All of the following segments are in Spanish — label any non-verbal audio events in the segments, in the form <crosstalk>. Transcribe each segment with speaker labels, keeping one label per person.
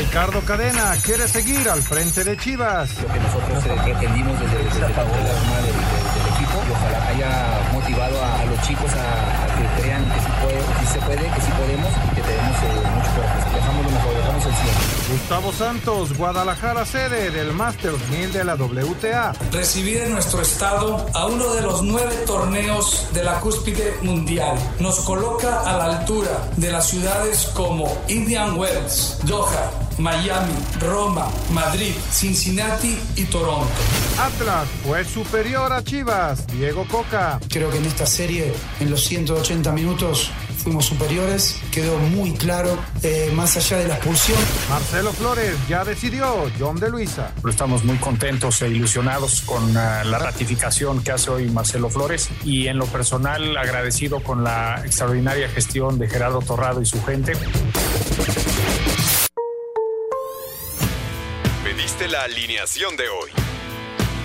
Speaker 1: Ricardo Cadena quiere seguir al frente de Chivas.
Speaker 2: Lo que nosotros eh, pretendimos desde, desde, desde la armada del, equipo ojalá haya motivado a, los chicos a, que crean que sí, puede, que sí se puede, que sí podemos y que tenemos eh, mucho ofrecer. Dejamos lo mejor, dejamos el 100.
Speaker 1: Gustavo Santos, Guadalajara, sede del Masters 1000 de la WTA.
Speaker 3: Recibir en nuestro estado a uno de los nueve torneos de la cúspide mundial nos coloca a la altura de las ciudades como Indian Wells, Doha, Miami, Roma, Madrid, Cincinnati y Toronto.
Speaker 1: Atlas fue superior a Chivas, Diego Coca.
Speaker 4: Creo que en esta serie, en los 180 minutos, fuimos superiores, quedó muy claro, eh, más allá de la expulsión.
Speaker 1: Marcelo Flores ya decidió, John de Luisa.
Speaker 5: Estamos muy contentos e ilusionados con uh, la ratificación que hace hoy Marcelo Flores y en lo personal agradecido con la extraordinaria gestión de Gerardo Torrado y su gente.
Speaker 6: Pediste la alineación de hoy.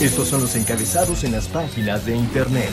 Speaker 7: Estos son los encabezados en las páginas de internet.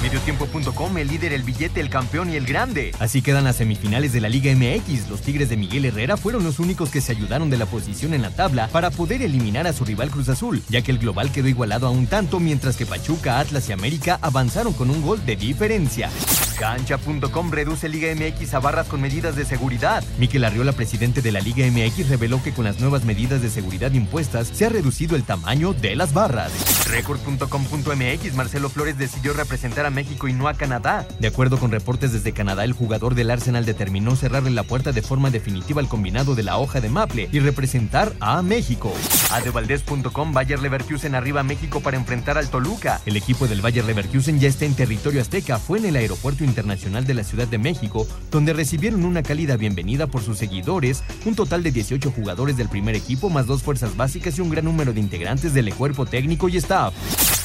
Speaker 8: Mediotiempo.com, el líder, el billete, el campeón y el grande. Así quedan las semifinales de la Liga MX. Los Tigres de Miguel Herrera fueron los únicos que se ayudaron de la posición en la tabla para poder eliminar a su rival Cruz Azul, ya que el global quedó igualado a un tanto, mientras que Pachuca, Atlas y América avanzaron con un gol de diferencia. Cancha.com reduce Liga MX a barras con medidas de seguridad. Miquel Arriola, presidente de la Liga MX, reveló que con las nuevas medidas de seguridad impuestas se ha reducido el tamaño de las barras. Record.com.mx, Marcelo Flores decidió representar a México y no a Canadá. De acuerdo con reportes desde Canadá, el jugador del Arsenal determinó cerrarle la puerta de forma definitiva al combinado de la hoja de Maple y representar a México. Adevaldez.com, Bayer Leverkusen arriba a México para enfrentar al Toluca. El equipo del Bayer Leverkusen ya está en territorio azteca, fue en el aeropuerto internacional de la Ciudad de México, donde recibieron una cálida bienvenida por sus seguidores, un total de 18 jugadores del primer equipo, más dos fuerzas básicas y un gran número de integrantes del cuerpo técnico y staff.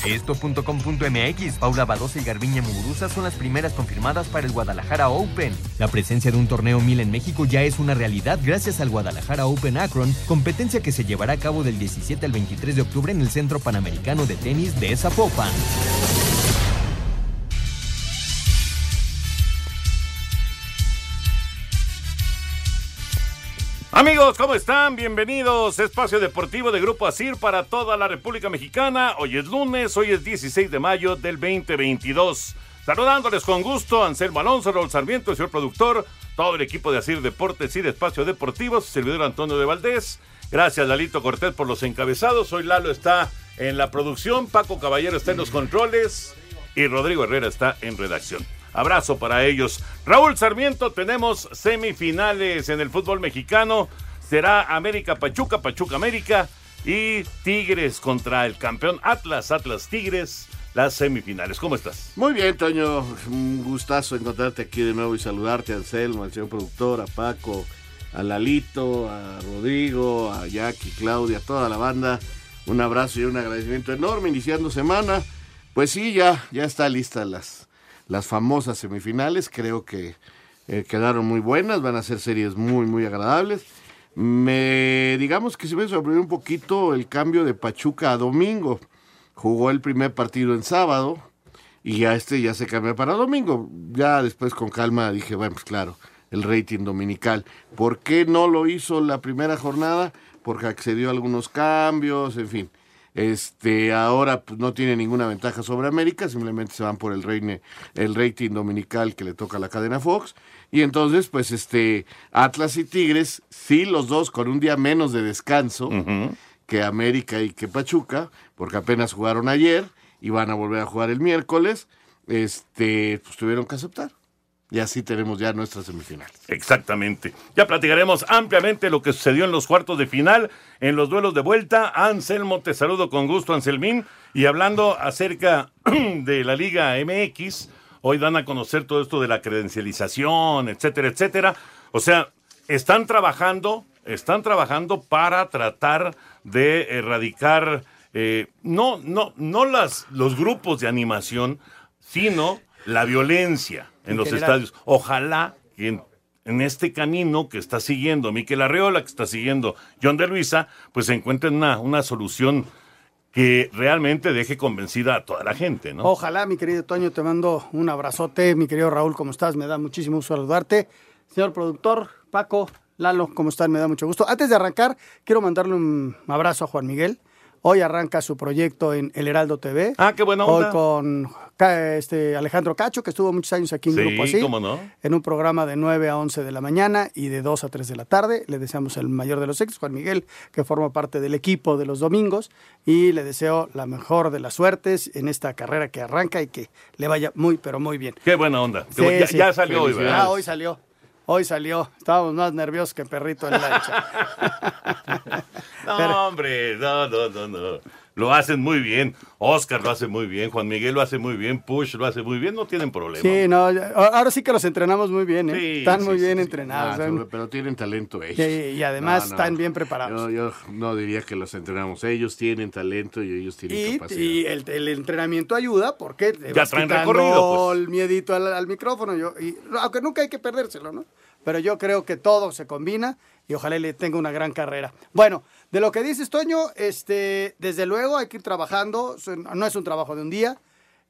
Speaker 8: Esto.com.mx, Paula Badosa y Garbiñe Muguruza son las primeras confirmadas para el Guadalajara Open. La presencia de un torneo mil en México ya es una realidad gracias al Guadalajara Open Akron, competencia que se llevará a cabo del 17 al 23 de octubre en el Centro Panamericano de Tenis de Zapopan.
Speaker 9: Amigos, ¿cómo están? Bienvenidos. Espacio Deportivo de Grupo Asir para toda la República Mexicana. Hoy es lunes, hoy es 16 de mayo del 2022. Saludándoles con gusto, Anselmo Alonso, Raúl Sarmiento, el señor productor, todo el equipo de Asir Deportes y Espacio Deportivo, su servidor Antonio de Valdés. Gracias, Lalito Cortés, por los encabezados. Hoy Lalo está en la producción, Paco Caballero está en los controles y Rodrigo Herrera está en redacción. Abrazo para ellos. Raúl Sarmiento, tenemos semifinales en el fútbol mexicano. Será América Pachuca, Pachuca América y Tigres contra el campeón Atlas, Atlas Tigres. Las semifinales. ¿Cómo estás?
Speaker 10: Muy bien, Toño. Un gustazo encontrarte aquí de nuevo y saludarte a Anselmo, al señor productor, a Paco, a Lalito, a Rodrigo, a Jackie, Claudia, a toda la banda. Un abrazo y un agradecimiento enorme iniciando semana. Pues sí, ya, ya está lista las, las famosas semifinales. Creo que eh, quedaron muy buenas, van a ser series muy, muy agradables. Me, digamos que se me sorprendió un poquito el cambio de Pachuca a domingo. Jugó el primer partido en sábado y ya este ya se cambió para domingo. Ya después con calma dije, bueno, pues claro, el rating dominical. ¿Por qué no lo hizo la primera jornada? Porque accedió a algunos cambios, en fin. Este, ahora pues, no tiene ninguna ventaja sobre América, simplemente se van por el, reine, el rating dominical que le toca a la cadena Fox. Y entonces, pues, este, Atlas y Tigres, sí, los dos con un día menos de descanso que América y que Pachuca, porque apenas jugaron ayer y van a volver a jugar el miércoles, este, pues tuvieron que aceptar. Y así tenemos ya nuestras semifinales.
Speaker 9: Exactamente. Ya platicaremos ampliamente lo que sucedió en los cuartos de final, en los duelos de vuelta. Anselmo, te saludo con gusto, Anselmín. Y hablando acerca <clears throat> de la Liga MX, hoy dan a conocer todo esto de la credencialización, etcétera, etcétera. O sea, están trabajando, están trabajando para tratar de erradicar eh, no, no, no las, los grupos de animación, sino la violencia en, los estadios. Ojalá que en, este camino que está siguiendo Miquel Arreola, que está siguiendo John de Luisa, pues se encuentren una, una solución que realmente deje convencida a toda la gente, ¿no?
Speaker 11: Ojalá, mi querido Toño, te mando un abrazote. Mi querido Raúl, ¿cómo estás? Me da muchísimo gusto saludarte. Señor productor, Paco, Lalo, ¿cómo están? Me da mucho gusto. Antes de arrancar, quiero mandarle un abrazo a Juan Miguel. Hoy arranca su proyecto en El Heraldo TV.
Speaker 9: Ah, qué buena onda.
Speaker 11: Hoy con este, Alejandro Cacho, que estuvo muchos años aquí en Grupo Así.
Speaker 9: Cómo no.
Speaker 11: En un programa de 9 a 11 de la mañana y de 2 a 3 de la tarde. Le deseamos el mayor de los éxitos, Juan Miguel, que forma parte del equipo de los domingos. Y le deseo la mejor de las suertes en esta carrera que arranca y que le vaya muy, pero muy bien.
Speaker 9: Qué buena onda. ya, ya, salió hoy, ¿verdad?
Speaker 11: Ah, hoy salió. Hoy salió. Estábamos más nerviosos que perrito en la lancha. <laughs>
Speaker 9: no, hombre, no, no, no, no lo hacen muy bien. Oscar lo hace muy bien, Juan Miguel lo hace muy bien, Push lo hace muy bien, no tienen problema.
Speaker 11: Sí, no, ahora sí que los entrenamos muy bien, ¿eh? están muy bien entrenados.
Speaker 10: Ah, pero tienen talento ellos.
Speaker 11: y además están bien preparados.
Speaker 10: Yo, no diría que los entrenamos, ellos tienen talento y ellos tienen capacidad.
Speaker 11: Y el, entrenamiento ayuda porque
Speaker 9: ya traen recorrido.
Speaker 11: Pues. el miedito al, micrófono, yo, y, aunque nunca hay que perdérselo, ¿no? Pero yo creo que todo se combina y ojalá le tenga una gran carrera. Bueno, de lo que dices, Toño, este, desde luego hay que ir trabajando, no es un trabajo de un día.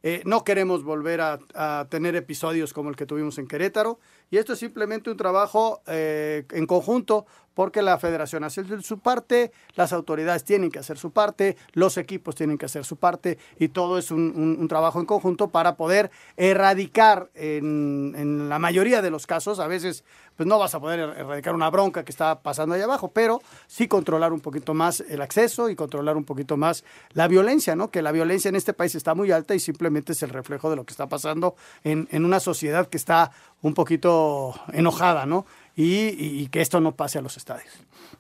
Speaker 11: Eh, no queremos volver a, tener episodios como el que tuvimos en Querétaro. Y esto es simplemente un trabajo eh, en conjunto porque la federación hace su parte, las autoridades tienen que hacer su parte, los equipos tienen que hacer su parte y todo es un, trabajo en conjunto para poder erradicar en, la mayoría de los casos, a veces pues no vas a poder er, erradicar una bronca que está pasando ahí abajo, pero sí controlar un poquito más el acceso y controlar un poquito más la violencia, ¿no? Que la violencia en este país está muy alta y simplemente es el reflejo de lo que está pasando en, en una sociedad que está un poquito enojada, ¿no? Y, que esto no pase a los estadios.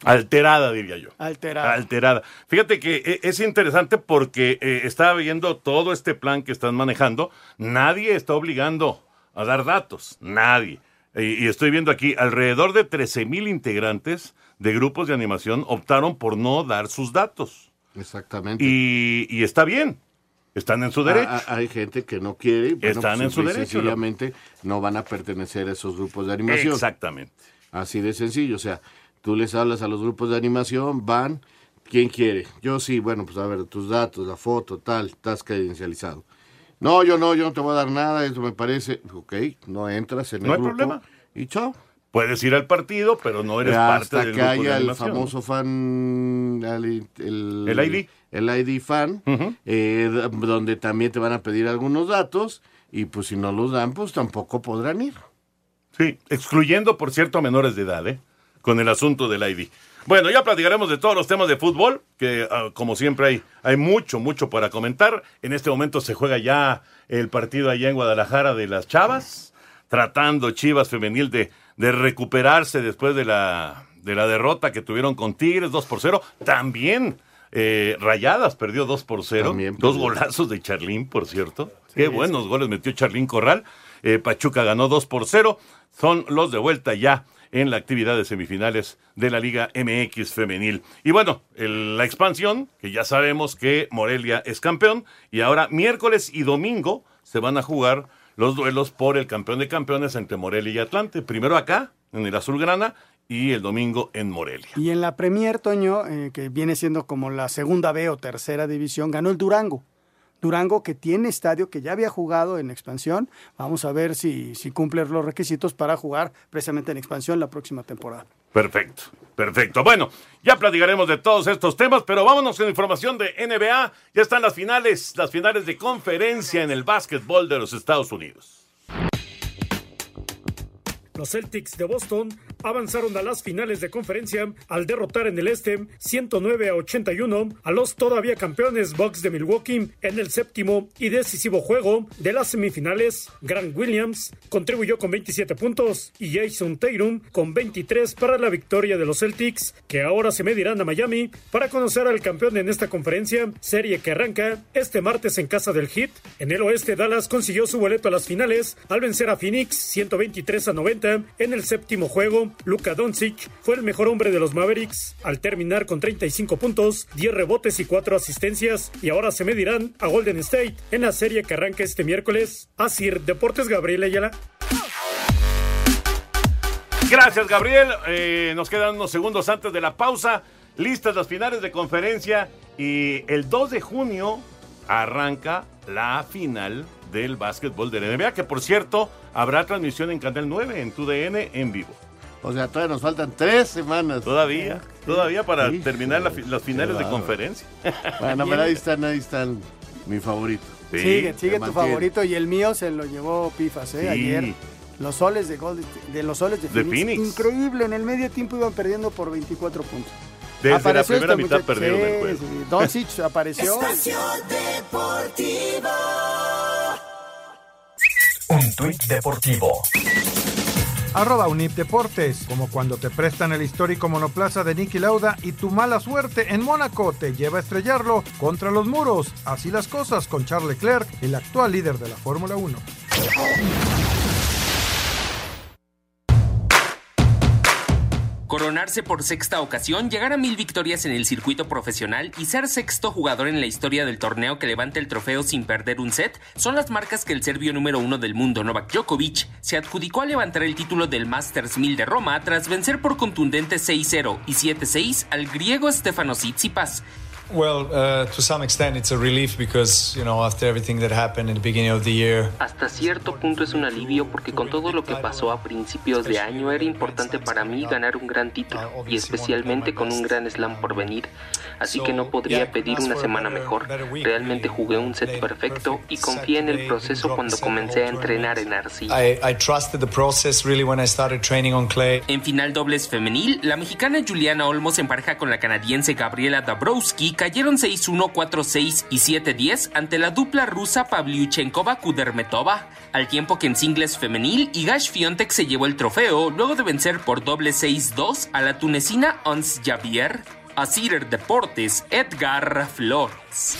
Speaker 9: Alterada, diría yo.
Speaker 11: Alterada.
Speaker 9: Alterada. Fíjate que eh, es interesante porque eh, estaba viendo todo este plan que están manejando. Nadie está obligando a dar datos. Nadie. Y, estoy viendo aquí, alrededor de 13 mil integrantes de grupos de animación optaron por no dar sus datos.
Speaker 10: Exactamente.
Speaker 9: y está bien. Están en su derecho.
Speaker 10: hay gente que no quiere.
Speaker 9: Están pues, en su derecho.
Speaker 10: Sencillamente no van a pertenecer a esos grupos de animación.
Speaker 9: Exactamente.
Speaker 10: Así de sencillo. O sea, tú les hablas a los grupos de animación, van, ¿quién quiere? Yo sí, bueno, pues a ver, tus datos, la foto, tal, estás credencializado. No, yo no, yo no te voy a dar nada, eso me parece. Ok, no entras en el grupo. No hay problema. Y chao.
Speaker 9: Puedes ir al partido, pero no eres parte del grupo
Speaker 10: haya
Speaker 9: de
Speaker 10: el famoso fan, el,
Speaker 9: el, ID.
Speaker 10: El ID fan, eh, donde también te van a pedir algunos datos y pues si no los dan, pues tampoco podrán ir.
Speaker 9: Sí, excluyendo, por cierto, a menores de edad, ¿eh? Con el asunto del ID. Bueno, ya platicaremos de todos los temas de fútbol, que ah, como siempre hay, hay mucho, mucho para comentar. En este momento se juega ya el partido allá en Guadalajara de las Chavas, tratando Chivas Femenil de de recuperarse después de la, de la derrota que tuvieron con Tigres 2 por 0. También eh, Rayadas perdió 2 por 0. Dos golazos de Charlín, por cierto. Qué buenos goles metió Charlín Corral. Eh, Pachuca ganó 2 por 0. Son los de vuelta ya en la actividad de semifinales de la Liga MX femenil. Y bueno, la expansión, que ya sabemos que Morelia es campeón, y ahora miércoles y domingo se van a jugar los duelos por el campeón de campeones entre Morelia y Atlante. Primero acá, en el Azulgrana, y el domingo en Morelia.
Speaker 11: Y en la Premier, Toño, eh, que viene siendo como la segunda B o tercera división, ganó el Durango. Durango que tiene estadio, que ya había jugado en expansión. Vamos a ver si, si cumple los requisitos para jugar precisamente en expansión la próxima temporada.
Speaker 9: Perfecto, perfecto. Bueno, ya platicaremos de todos estos temas, pero vámonos con información de NBA. Ya están las finales, las finales de conferencia en el básquetbol de los Estados Unidos.
Speaker 12: Los Celtics de Boston avanzaron a las finales de conferencia al derrotar en el este 109 a 81 a los todavía campeones Bucks de Milwaukee en el séptimo y decisivo juego de las semifinales. Grant Williams contribuyó con 27 puntos y Jason Tatum con 23 para la victoria de los Celtics, que ahora se medirán a Miami para conocer al campeón en esta conferencia, serie que arranca este martes en casa del Heat. En el oeste, Dallas consiguió su boleto a las finales al vencer a Phoenix 123 a 90 en el séptimo juego. Luka Doncic fue el mejor hombre de los Mavericks al terminar con 35 puntos, 10 rebotes y 4 asistencias y ahora se medirán a Golden State en la serie que arranca este miércoles. Asir Deportes Gabriel Ayala.
Speaker 9: Gracias, Gabriel. Eh, nos quedan unos segundos antes de la pausa. Listas las finales de conferencia y el 2 de junio arranca la final del básquetbol de NBA, que por cierto habrá transmisión en Canal 9, en TUDN, en vivo.
Speaker 10: O sea, todavía nos faltan tres semanas.
Speaker 9: Todavía, todavía para terminar las finales de conferencia.
Speaker 10: Bueno, pero ahí están, ahí están mi favorito.
Speaker 11: sigue, sigue tu favorito y el mío se lo llevó Pifas, ¿eh? Ayer. Los soles de, de los soles de, Phoenix. Increíble, en el medio tiempo iban perdiendo por 24 puntos.
Speaker 9: Desde apareció la primera mitad perdieron el juego.
Speaker 11: Doncic apareció.
Speaker 7: Deportivo. Un tuit deportivo.
Speaker 1: Arroba Unip Deportes, como cuando te prestan el histórico monoplaza de Nicky Lauda y tu mala suerte en Mónaco te lleva a estrellarlo contra los muros. Así las cosas con Charles Leclerc, el actual líder de la Fórmula 1.
Speaker 13: Coronarse por sexta ocasión, llegar a mil victorias en el circuito profesional y ser sexto jugador en la historia del torneo que levanta el trofeo sin perder un set son las marcas que el serbio número uno del mundo, Novak Djokovic, se adjudicó a levantar el título del Masters 1000 de Roma tras vencer por contundente 6-0 y 7-6 al griego Stefano Tsitsipas.
Speaker 14: Well, uh, to some extent it's a relief because, you know, after everything that happened in the beginning of the year.
Speaker 13: Hasta cierto punto es un alivio porque con todo lo que pasó a principios de año era importante para mí ganar un gran título y especialmente con un gran slam por venir. Así que no podría pedir una semana mejor. Realmente jugué un set perfecto y confié en el proceso cuando comencé a entrenar en arcilla.
Speaker 14: I, I trusted the process really when I started training on clay.
Speaker 13: En final dobles femenil, la mexicana Juliana Olmos en pareja con la canadiense Gabriela Dabrowski cayeron 6-1, 4-6 y 7-10 ante la dupla rusa Pavlyuchenkova-Kudermetova, al tiempo que en singles femenil Igash Fiontek se llevó el trofeo luego de vencer por doble 6-2 a la tunecina Ons Javier. Asir Deportes, Edgar Flores.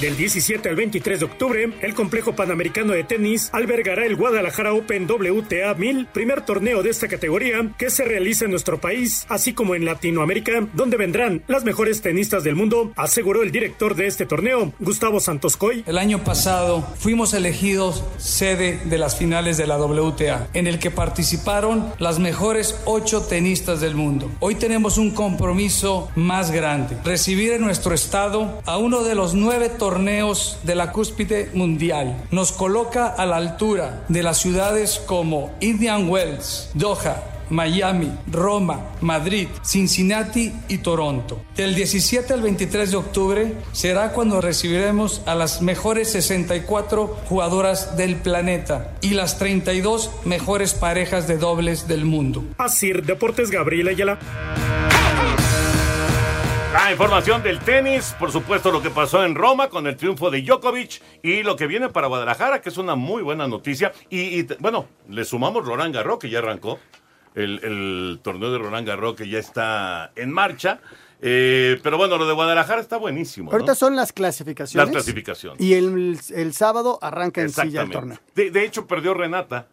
Speaker 12: Del 17 al 23 de octubre, el complejo panamericano de tenis albergará el Guadalajara Open WTA 1000, primer torneo de esta categoría que se realiza en nuestro país, así como en Latinoamérica, donde vendrán las mejores tenistas del mundo, aseguró el director de este torneo, Gustavo Santos Coy.
Speaker 3: El año pasado fuimos elegidos sede de las finales de la WTA, en el que participaron las mejores ocho tenistas del mundo. Hoy tenemos un compromiso más grande, recibir en nuestro estado a uno de los nueve torneos torneos de la cúspide mundial. Nos coloca a la altura de las ciudades como Indian Wells, Doha, Miami, Roma, Madrid, Cincinnati y Toronto. Del 17 al 23 de octubre será cuando recibiremos a las mejores 64 jugadoras del planeta y las 32 mejores parejas de dobles del mundo.
Speaker 12: Así, Deportes Gabriel Ayala.
Speaker 9: La información del tenis, por supuesto lo que pasó en Roma con el triunfo de Djokovic y lo que viene para Guadalajara, que es una muy buena noticia. Y, bueno, le sumamos Roland Garros, que ya arrancó, el, torneo de Roland Garros que ya está en marcha. Eh, pero bueno, lo de Guadalajara está buenísimo.
Speaker 11: Ahorita son las clasificaciones.
Speaker 9: Las clasificaciones.
Speaker 11: Y el, sábado arranca en silla el torneo.
Speaker 9: De, hecho, perdió Renata.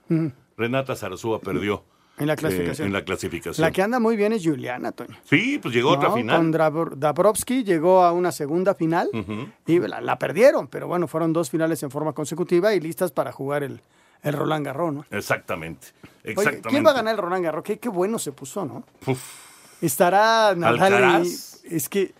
Speaker 9: Renata Zarazúa perdió.
Speaker 11: En la clasificación.
Speaker 9: Eh, en la clasificación.
Speaker 11: La que anda muy bien es Juliana, Toño.
Speaker 9: Sí, pues llegó a otra final.
Speaker 11: Con Dabrowski llegó a una segunda final y la, perdieron, pero bueno, fueron dos finales en forma consecutiva y listas para jugar el, el Roland Garros, ¿no?
Speaker 9: Exactamente. Exactamente.
Speaker 11: ¿Quién va a ganar el Roland Garros? Qué, qué bueno se puso, ¿no? Estará Nadal y, Es que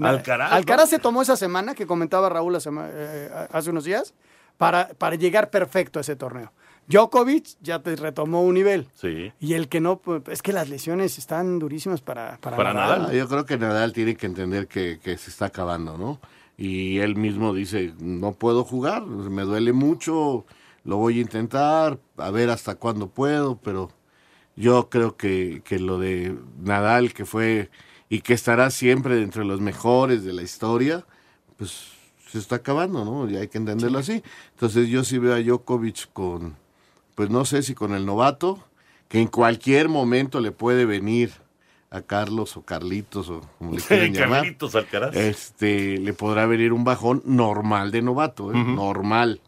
Speaker 9: Alcaraz.
Speaker 11: Alcaraz se tomó esa semana que comentaba Raúl sema- eh, hace unos días para, para llegar perfecto a ese torneo. Djokovic ya te retomó un nivel.
Speaker 9: Sí.
Speaker 11: Y el que no, pues, es que las lesiones están durísimas para, para,
Speaker 9: Para
Speaker 11: Nadal.
Speaker 9: Nadal.
Speaker 10: Yo creo que Nadal tiene que entender que, que se está acabando, ¿no? Y él mismo dice, no puedo jugar, me duele mucho, lo voy a intentar, a ver hasta cuándo puedo, pero yo creo que, que lo de Nadal, que fue y que estará siempre dentro de los mejores de la historia, pues se está acabando, ¿no? Y hay que entenderlo así. Entonces yo sí veo a Djokovic con, pues no sé si con el novato, que en cualquier momento le puede venir a Carlos o Carlitos o como le <laughs> quieran llamar.
Speaker 9: Carlitos Alcaraz.
Speaker 10: Este, le podrá venir un bajón normal de novato, ¿eh? Normal,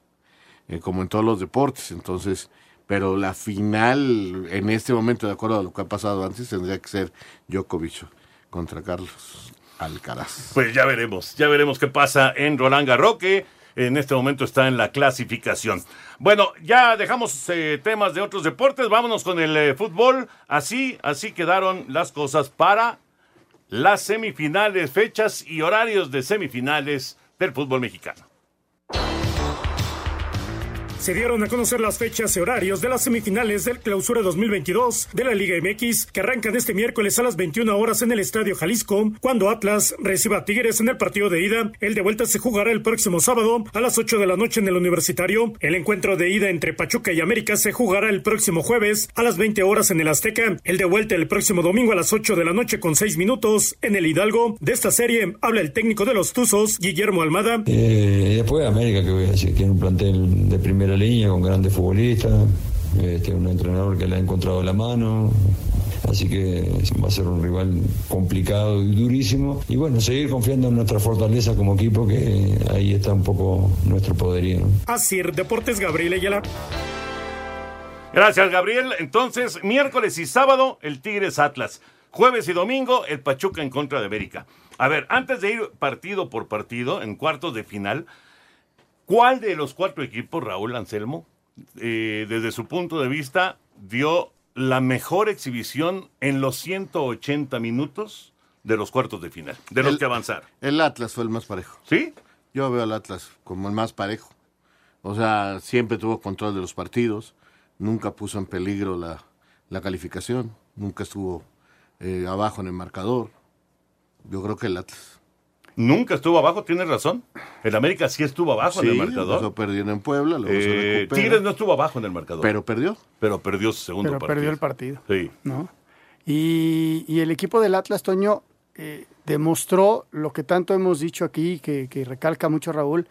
Speaker 10: eh, como en todos los deportes. Entonces, pero la final, en este momento, de acuerdo a lo que ha pasado antes, tendría que ser Djokovic contra Carlos Alcaraz.
Speaker 9: Pues ya veremos, ya veremos qué pasa en Roland Garros, que en este momento está en la clasificación. Bueno, ya dejamos eh, temas de otros deportes, vámonos con el eh, fútbol. Así, así quedaron las cosas para las semifinales, fechas y horarios de semifinales del fútbol mexicano.
Speaker 12: Se dieron a conocer las fechas y horarios de las semifinales del Clausura 2022 de la Liga MX, que arrancan este miércoles a las 21 horas en el Estadio Jalisco, cuando Atlas reciba Tigres en el partido de ida. El de vuelta se jugará el próximo sábado a las 8 de la noche en el Universitario. El encuentro de ida entre Pachuca y América se jugará el próximo jueves a las 20 horas en el Azteca. El de vuelta el próximo domingo a las 8 de la noche con 6 minutos en el Hidalgo. De esta serie habla el técnico de los Tuzos, Guillermo Almada.
Speaker 15: Eh, después América, que un plantel de primera línea con grandes futbolistas, este, un entrenador que le ha encontrado la mano, así que va a ser un rival complicado y durísimo. Y bueno, seguir confiando en nuestra fortaleza como equipo, que ahí está un poco nuestro poderío. ¿no?
Speaker 12: Así, Deportes Gabriel Ayala.
Speaker 9: Gracias, Gabriel. Entonces, miércoles y sábado, el Tigres Atlas. Jueves y domingo, el Pachuca en contra de América. A ver, antes de ir partido por partido, en cuartos de final, ¿cuál de los cuatro equipos, Raúl Anselmo, eh, desde su punto de vista, dio la mejor exhibición en los 180 minutos de los cuartos de final, de los
Speaker 10: El-
Speaker 9: que avanzaron?
Speaker 10: El Atlas fue el más parejo.
Speaker 9: ¿Sí?
Speaker 10: Yo veo al Atlas como el más parejo. O sea, siempre tuvo control de los partidos, nunca puso en peligro la, la calificación, nunca estuvo eh, abajo en el marcador. Yo creo que el Atlas.
Speaker 9: Nunca estuvo abajo, tienes razón. El América sí estuvo abajo en el marcador.
Speaker 10: empezó perdiendo en Puebla, luego
Speaker 9: Eh. Tigres no estuvo abajo en el marcador.
Speaker 10: Pero perdió.
Speaker 9: Pero perdió su segundo
Speaker 11: Pero
Speaker 9: partido.
Speaker 11: perdió el partido.
Speaker 9: Sí.
Speaker 11: ¿no? Y, y el equipo del Atlas, Toño, eh, demostró lo que tanto hemos dicho aquí, que, que recalca mucho Raúl,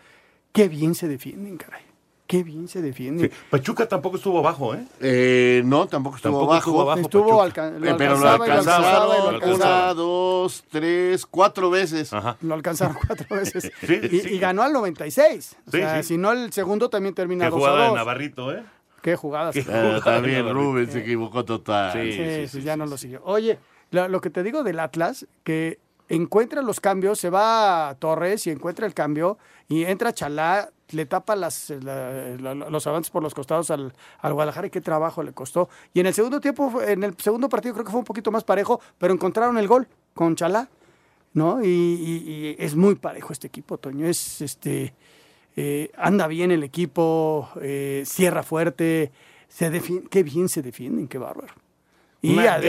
Speaker 11: qué bien se defienden, caray. Qué bien se defienden.
Speaker 9: Sí. Pachuca tampoco estuvo abajo, ¿eh?
Speaker 10: Eh, no, tampoco estuvo
Speaker 9: Tampoco
Speaker 10: abajo.
Speaker 9: estuvo abajo
Speaker 11: Estuvo lo
Speaker 10: Eh, pero lo
Speaker 11: alcanzaba y lo
Speaker 10: alcanzaron una, dos, tres, cuatro veces.
Speaker 11: Lo alcanzaron <laughs> cuatro veces.
Speaker 9: Sí,
Speaker 11: y,
Speaker 9: sí.
Speaker 11: y ganó al 96. O
Speaker 9: Sí,
Speaker 11: sea,
Speaker 9: sí.
Speaker 11: si no, el segundo también termina
Speaker 9: Qué
Speaker 11: 2 a
Speaker 9: jugada de
Speaker 11: 2.
Speaker 9: Navarrito, ¿eh?
Speaker 11: Qué jugadas.
Speaker 9: Qué
Speaker 10: Eh,
Speaker 9: jugada
Speaker 10: también
Speaker 9: de Navarrito.
Speaker 10: Rubén se equivocó total.
Speaker 9: Sí,
Speaker 11: Sí, sí, ya no lo siguió. Oye, lo, lo que te digo del Atlas, que encuentra los cambios, se va a Torres y encuentra el cambio, y entra Chalá, le tapa las, la- la- los avances por los costados al, al Guadalajara y qué trabajo le costó. Y en el segundo tiempo, en el segundo partido creo que fue un poquito más parejo, pero encontraron el gol con Chalá, ¿no? Y, y- y es muy parejo este equipo, Toño. Es este eh, anda bien el equipo, eh, cierra fuerte, se defi- qué bien se defienden, qué bárbaro.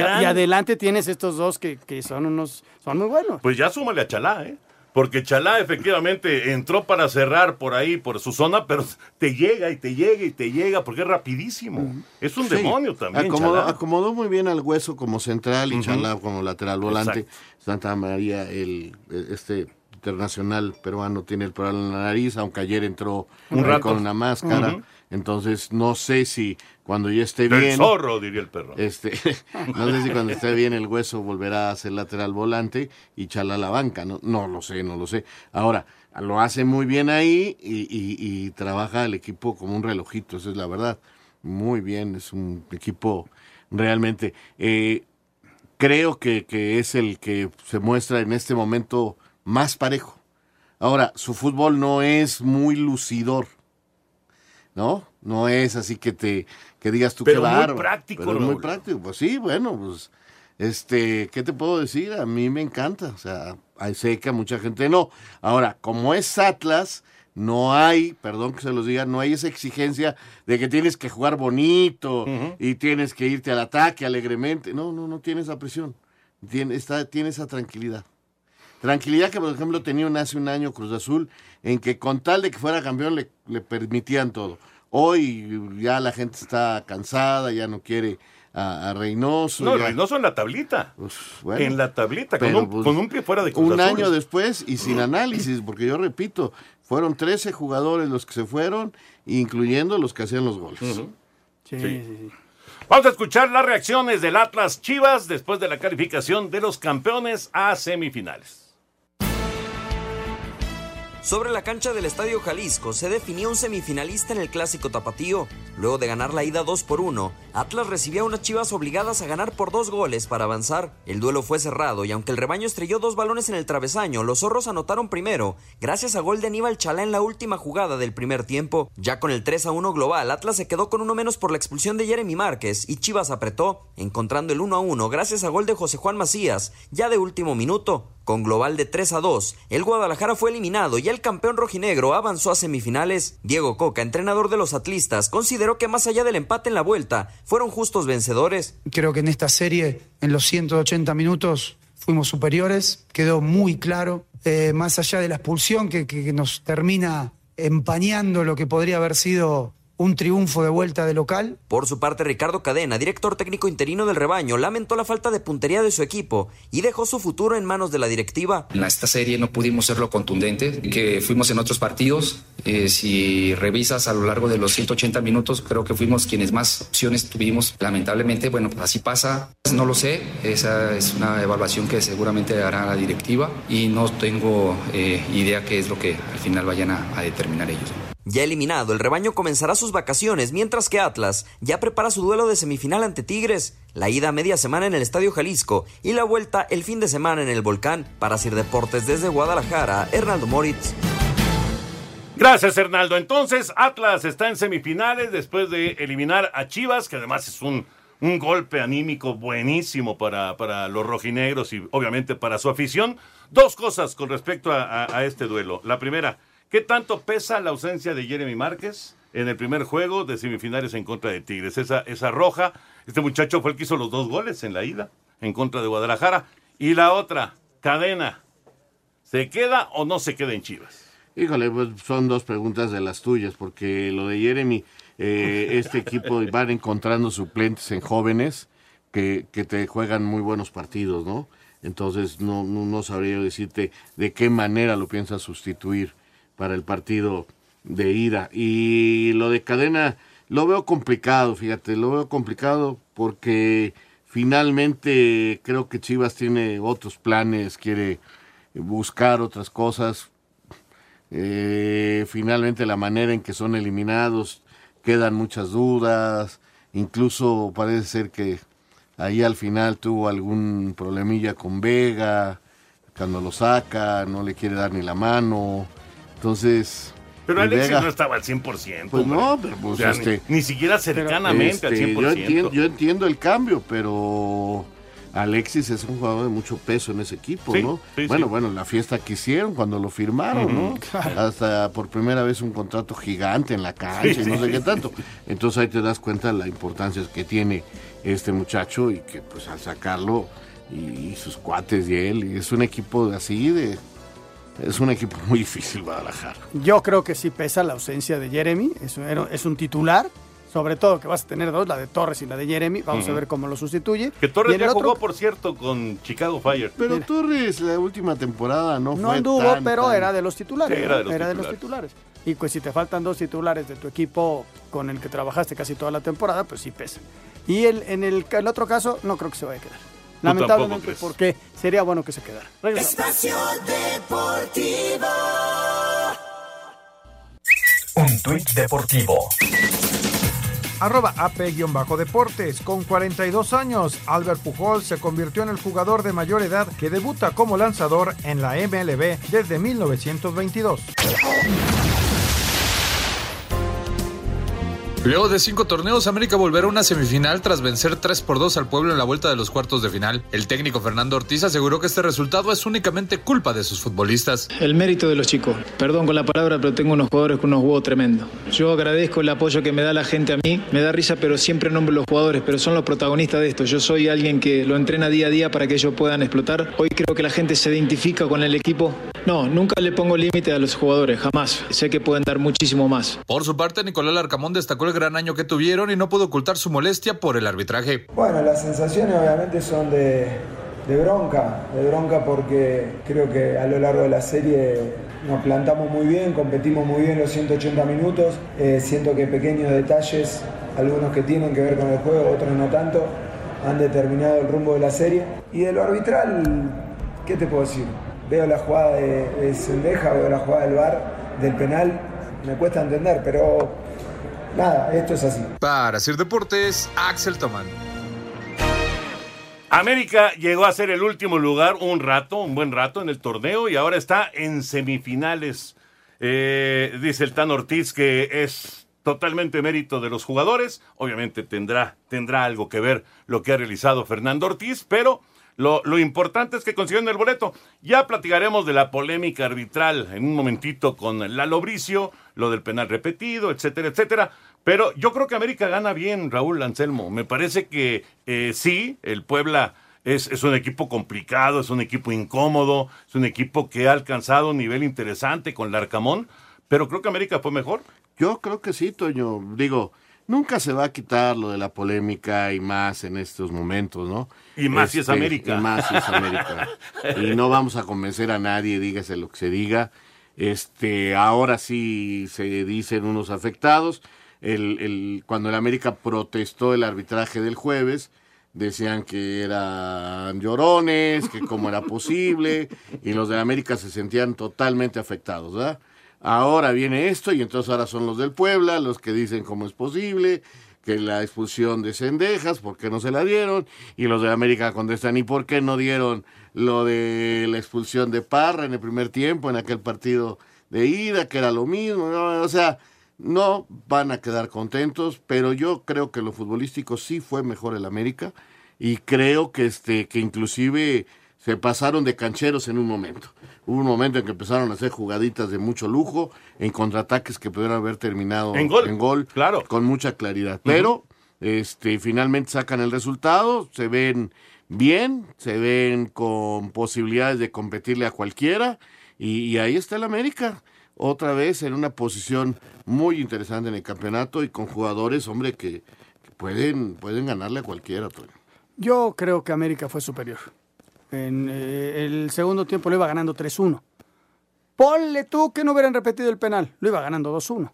Speaker 9: Gran-
Speaker 11: y adelante tienes estos dos que, que son unos, son muy buenos.
Speaker 9: Pues ya súmale a Chalá, ¿eh? Porque Chalá efectivamente entró para cerrar por ahí, por su zona, pero te llega y te llega y te llega porque es rapidísimo. Es un
Speaker 10: Sí.
Speaker 9: demonio también,
Speaker 10: Acomodó,
Speaker 9: Chalá.
Speaker 10: acomodó muy bien al hueso como central y
Speaker 9: Ujú.
Speaker 10: Chalá como lateral volante. Santa María, el este internacional peruano, tiene el problema en la nariz, aunque ayer entró
Speaker 9: Un
Speaker 10: con una máscara.
Speaker 9: Ujú.
Speaker 10: Entonces, no sé si cuando ya esté bien.
Speaker 9: zorro, diría el perro.
Speaker 10: Este, <laughs> no sé si cuando esté bien el hueso volverá a ser lateral volante y Chalá a la banca, no, no lo sé, no lo sé. Ahora, lo hace muy bien ahí y, y- y trabaja el equipo como un relojito, esa es la verdad. Muy bien, es un equipo realmente. eh, creo que, que es el que se muestra en este momento más parejo. Ahora, su fútbol no es muy lucidor. ¿No? No es así que te que digas tú
Speaker 9: Pero
Speaker 10: qué
Speaker 9: muy práctico,
Speaker 10: Pero es muy práctico. Pues sí, bueno, pues Este, ¿qué te puedo decir? A mí me encanta. O sea, sé que a mucha gente no. Ahora, como es Atlas, no hay, perdón que se los diga, no hay esa exigencia de que tienes que jugar bonito y tienes que irte al ataque alegremente. No, no, no tiene esa presión. Tiene, está, tiene esa tranquilidad. Tranquilidad que, por ejemplo, tenía hace un año Cruz Azul, en que con tal de que fuera campeón le, le permitían todo. Hoy ya la gente está cansada, ya no quiere a, a Reynoso.
Speaker 9: No,
Speaker 10: ya-
Speaker 9: Reynoso en la tablita.
Speaker 10: bueno,
Speaker 9: en la tablita, con un,
Speaker 10: pues,
Speaker 9: con un pie fuera de Cruz
Speaker 10: Un
Speaker 9: Azul.
Speaker 10: año después y sin análisis, porque yo repito, fueron 13 jugadores los que se fueron, incluyendo los que hacían los goles.
Speaker 9: Sí. Vamos a escuchar las reacciones del Atlas Chivas después de la calificación de los campeones a semifinales.
Speaker 16: Sobre la cancha del Estadio Jalisco se definió un semifinalista en el clásico tapatío. Luego de ganar la ida 2 por 1, Atlas recibía unas chivas obligadas a ganar por dos goles para avanzar. El duelo fue cerrado y aunque el rebaño estrelló dos balones en el travesaño, los zorros anotaron primero, gracias a gol de Aníbal Chalá en la última jugada del primer tiempo. Ya con el 3 a 1 global, Atlas se quedó con uno menos por la expulsión de Jeremy Márquez y Chivas apretó, encontrando el 1 a 1 gracias a gol de José Juan Macías, ya de último minuto. Con global de 3 a 2, el Guadalajara fue eliminado y el campeón rojinegro avanzó a semifinales. Diego Coca, entrenador de los atlistas, consideró que más allá del empate en la vuelta, fueron justos vencedores.
Speaker 4: Creo que en esta serie, en los 180 minutos, fuimos superiores. Quedó muy claro, eh, más allá de la expulsión que, nos termina empañando lo que podría haber sido un triunfo de vuelta de local.
Speaker 16: Por su parte, Ricardo Cadena, director técnico interino del rebaño, lamentó la falta de puntería de su equipo y dejó su futuro en manos de la directiva.
Speaker 2: En esta serie no pudimos ser lo contundente que fuimos en otros partidos. Eh, si revisas a lo largo de los 180 minutos, creo que fuimos quienes más opciones tuvimos. Lamentablemente, bueno, pues así pasa. No lo sé. Esa es una evaluación que seguramente hará la directiva y no tengo eh, idea qué es lo que al final vayan a, a determinar ellos.
Speaker 16: Ya eliminado, el rebaño comenzará sus vacaciones, mientras que Atlas ya prepara su duelo de semifinal ante Tigres, la ida media semana en el Estadio Jalisco y la vuelta el fin de semana en el Volcán. Para Sir Deportes desde Guadalajara, Hernaldo Moritz.
Speaker 9: Gracias, Hernaldo. Entonces, Atlas está en semifinales después de eliminar a Chivas, que además es un, un golpe anímico buenísimo para, para los rojinegros y obviamente para su afición. Dos cosas con respecto a este duelo. La primera, ¿qué tanto pesa la ausencia de Jeremy Márquez en el primer juego de semifinales en contra de Tigres? Esa, esa roja, este muchacho fue el que hizo los dos goles en la ida en contra de Guadalajara. Y la otra, cadena, ¿se queda o no se queda en Chivas?
Speaker 10: Híjole, pues son dos preguntas de las tuyas, porque lo de Jeremy, eh, este <laughs> equipo van encontrando suplentes en jóvenes que, que te juegan muy buenos partidos, ¿no? Entonces no, no, no sabría decirte de qué manera lo piensas sustituir para el partido de ida. Y lo de cadena, lo veo complicado, fíjate, lo veo complicado porque finalmente creo que Chivas tiene otros planes, quiere buscar otras cosas. Eh, finalmente la manera en que son eliminados quedan muchas dudas, incluso parece ser que ahí al final tuvo algún problemilla con Vega, cuando lo saca, no le quiere dar ni la mano, entonces...
Speaker 9: Pero Alexis
Speaker 10: Vega-
Speaker 9: no estaba al 100%.
Speaker 10: Pues
Speaker 9: hombre.
Speaker 10: no, pero pues
Speaker 9: O sea,
Speaker 10: este...
Speaker 9: ni, ni siquiera cercanamente al
Speaker 10: Este,
Speaker 9: 100%.
Speaker 10: Yo entiendo, yo entiendo el cambio, pero Alexis es un jugador de mucho peso en ese equipo,
Speaker 9: Sí,
Speaker 10: ¿no?
Speaker 9: sí,
Speaker 10: bueno,
Speaker 9: sí.
Speaker 10: bueno, la fiesta que hicieron cuando lo firmaron, ¿no? Hasta por primera vez un contrato gigante en la cancha y no sé qué tanto. Entonces ahí te das cuenta de la importancia que tiene este muchacho y que pues al sacarlo y, y sus cuates y él, y es un equipo así de... Es un equipo muy difícil Guadalajara.
Speaker 11: Yo creo que sí pesa la ausencia de Jeremy. Es un, es un titular. Sobre todo que vas a tener dos, la de Torres y la de Jeremy. Vamos a ver cómo lo sustituye.
Speaker 9: Que Torres ya
Speaker 11: otro-
Speaker 9: jugó, por cierto, con Chicago Fire.
Speaker 10: Pero Torres la última temporada no,
Speaker 11: No
Speaker 10: fue
Speaker 11: anduvo,
Speaker 10: tan,
Speaker 11: pero
Speaker 10: tan-
Speaker 11: era de los titulares.
Speaker 9: Era de los
Speaker 11: Era de los
Speaker 9: titulares.
Speaker 11: titulares. Y pues si te faltan dos titulares de tu equipo con el que trabajaste casi toda la temporada, pues sí pesa. Y el, en el, el otro caso, no creo que se vaya a quedar.
Speaker 9: Tampoco
Speaker 11: Lamentablemente,
Speaker 9: crees.
Speaker 11: porque sería bueno que se quedara. Regresamos.
Speaker 17: Espacio Deportivo.
Speaker 7: Un tuit deportivo.
Speaker 1: Arroba AP-Deportes. Con 42 años, Albert Pujol se convirtió en el jugador de mayor edad que debuta como lanzador en la MLB desde 1922.
Speaker 18: Luego de cinco torneos, América volverá a una semifinal tras vencer 3 por 2 al pueblo en la vuelta de los cuartos de final. El técnico Fernando Ortiz aseguró que este resultado es únicamente culpa de sus futbolistas.
Speaker 19: El mérito de los chicos. Perdón con la palabra, pero tengo unos jugadores con unos huevos tremendos. Yo agradezco el apoyo que me da la gente a mí. Me da risa, pero siempre nombro los jugadores, pero son los protagonistas de esto. Yo soy alguien que lo entrena día a día para que ellos puedan explotar. Hoy creo que la gente se identifica con el equipo. No, nunca le pongo límite a los jugadores, jamás. Sé que pueden dar muchísimo más.
Speaker 18: Por su parte, Nicolás Larcamón destacó el gran año que tuvieron y no pudo ocultar su molestia por el arbitraje.
Speaker 20: Bueno, las sensaciones obviamente son de, bronca, de bronca porque creo que a lo largo de la serie nos plantamos muy bien, competimos muy bien los 180 minutos. Eh, siento que pequeños detalles, algunos que tienen que ver con el juego, otros no tanto, han determinado el rumbo de la serie. Y de lo arbitral, ¿qué te puedo decir? Veo la jugada de, de veo la jugada del bar, del penal, me cuesta entender, pero nada, esto es así.
Speaker 18: Para hacer deportes, Axel Tomán.
Speaker 9: América llegó a ser el último lugar un rato, un buen rato en el torneo y ahora está en semifinales. Eh, dice el Tan Ortiz que es totalmente mérito de los jugadores. Obviamente tendrá, tendrá algo que ver lo que ha realizado Fernando Ortiz, pero lo, lo, importante es que consiguieron el boleto. Ya platicaremos de la polémica arbitral en un momentito con Lalo Bricio, lo del penal repetido, etcétera, etcétera. Pero yo creo que América gana bien, Raúl Anselmo. Me parece que eh, sí, el Puebla es, es, un equipo complicado, es un equipo incómodo, es un equipo que ha alcanzado un nivel interesante con Larcamón, pero creo que América fue mejor.
Speaker 10: Yo creo que sí, Toño. Digo, nunca se va a quitar lo de la polémica y más en estos momentos, ¿no?
Speaker 9: Y más si es América.
Speaker 10: Y más si es América. y no vamos a convencer a nadie, dígase lo que se diga. Este, ahora sí se dicen unos afectados. El, el, cuando el América protestó el arbitraje del jueves, decían que eran llorones, que cómo era posible, y los de América se sentían totalmente afectados, ¿verdad? Ahora viene esto y entonces ahora son los del Puebla los que dicen cómo es posible, que la expulsión de Cendejas, ¿por qué no se la dieron? Y los de América contestan, ¿y por qué no dieron lo de la expulsión de Parra en el primer tiempo, en aquel partido de ida, que era lo mismo? O sea, no van a quedar contentos, pero yo creo que lo futbolístico sí fue mejor el América y creo que este que inclusive se pasaron de cancheros en un momento. Hubo un momento en que empezaron a hacer jugaditas de mucho lujo, en contraataques que pudieron haber terminado
Speaker 9: en gol,
Speaker 10: en gol
Speaker 9: claro.
Speaker 10: con mucha claridad. Pero este finalmente sacan el resultado, se ven bien, se ven con posibilidades de competirle a cualquiera y, y ahí está el América otra vez en una posición muy interesante en el campeonato y con jugadores, hombre, que, que pueden, pueden ganarle a cualquiera.
Speaker 11: Yo creo que América fue superior. En eh, el segundo tiempo lo iba ganando 3-1. Ponle tú que no hubieran repetido el penal, lo iba ganando 2-1.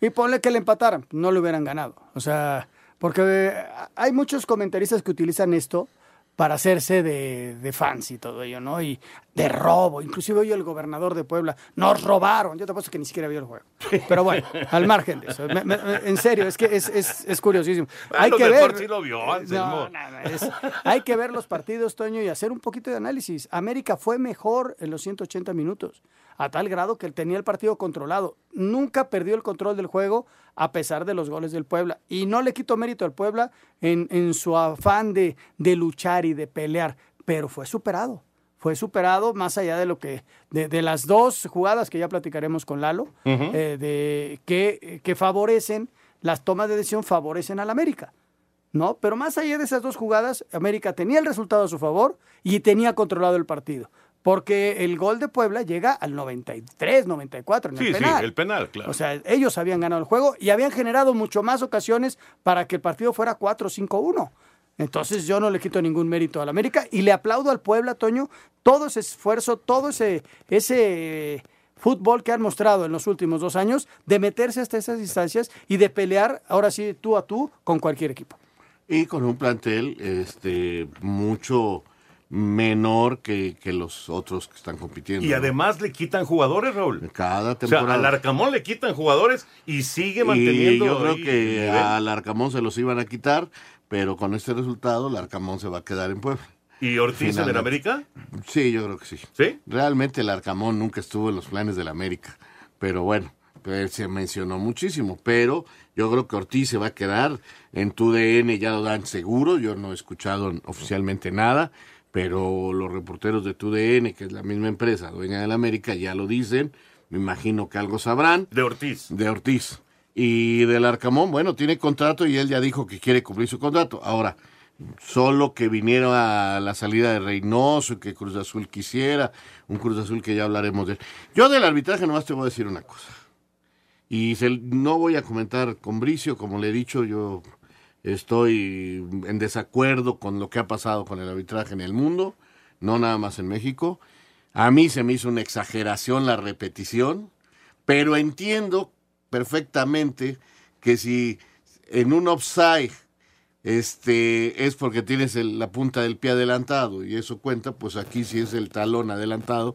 Speaker 11: Y ponle que le empataran, no lo hubieran ganado. O sea, porque eh, hay muchos comentaristas que utilizan esto para hacerse de, de, fans y todo ello, ¿no? Y de robo. Inclusive hoy el gobernador de Puebla, nos robaron. Yo te apuesto que ni siquiera vio el juego. Pero bueno, <laughs> al margen de eso. Me, me, en serio, es que es, es, es curiosísimo.
Speaker 9: hay que ver... Sí lo vio,
Speaker 11: no, no, es, hay que ver los partidos, Toño, y hacer un poquito de análisis. América fue mejor en los 180 minutos, a tal grado que él tenía el partido controlado. Nunca perdió el control del juego a pesar de los goles del Puebla. Y no le quito mérito al Puebla en, en su afán de, de luchar y de pelear, pero fue superado. Fue superado más allá de lo que, de, de las dos jugadas que ya platicaremos con Lalo, uh -huh. eh, de, que, que favorecen, las tomas de decisión favorecen al América. ¿no? Pero más allá de esas dos jugadas, América tenía el resultado a su favor y tenía controlado el partido. Porque el gol de Puebla llega al 93, 94 en
Speaker 9: sí,
Speaker 11: el penal.
Speaker 9: Sí, el penal, claro.
Speaker 11: O sea, ellos habían ganado el juego y habían generado mucho más ocasiones para que el partido fuera 4-5-1. Entonces yo no le quito ningún mérito al América y le aplaudo al Puebla, Toño, todo ese esfuerzo, todo ese, ese fútbol que han mostrado en los últimos dos años de meterse hasta esas distancias y de pelear, ahora sí, tú a tú, con cualquier equipo.
Speaker 10: Y con un plantel este, mucho menor que, que, los otros que están compitiendo.
Speaker 9: Y además ¿no? le quitan jugadores, Raúl.
Speaker 10: Cada temporada.
Speaker 9: O sea, al Arcamón le quitan jugadores y sigue manteniendo.
Speaker 10: Y yo creo que al Arcamón se los iban a quitar, pero con este resultado, el Arcamón se va a quedar en Puebla.
Speaker 9: ¿Y Ortiz en el América?
Speaker 10: Sí, yo creo que sí.
Speaker 9: ¿Sí?
Speaker 10: Realmente el Arcamón nunca estuvo en los planes del América, pero bueno, pues, se mencionó muchísimo, pero Yo creo que Ortiz se va a quedar en tu DN, ya lo dan seguro. Yo no he escuchado oficialmente nada, pero los reporteros de tu DN, que es la misma empresa, dueña del América, ya lo dicen. Me imagino que algo sabrán.
Speaker 9: De Ortiz.
Speaker 10: De Ortiz. Y del Arcamón, bueno, tiene contrato y él ya dijo que quiere cumplir su contrato. Ahora, solo que viniera a la salida de Reynoso y que Cruz Azul quisiera, un Cruz Azul que ya hablaremos de él. Yo del arbitraje nomás te voy a decir una cosa. Y se- no voy a comentar con Bricio, como le he dicho, yo estoy en desacuerdo con lo que ha pasado con el arbitraje en el mundo, no nada más en México. A mí se me hizo una exageración la repetición, pero entiendo perfectamente que si en un offside este es porque tienes la punta del pie adelantado y eso cuenta, pues aquí si es el talón adelantado,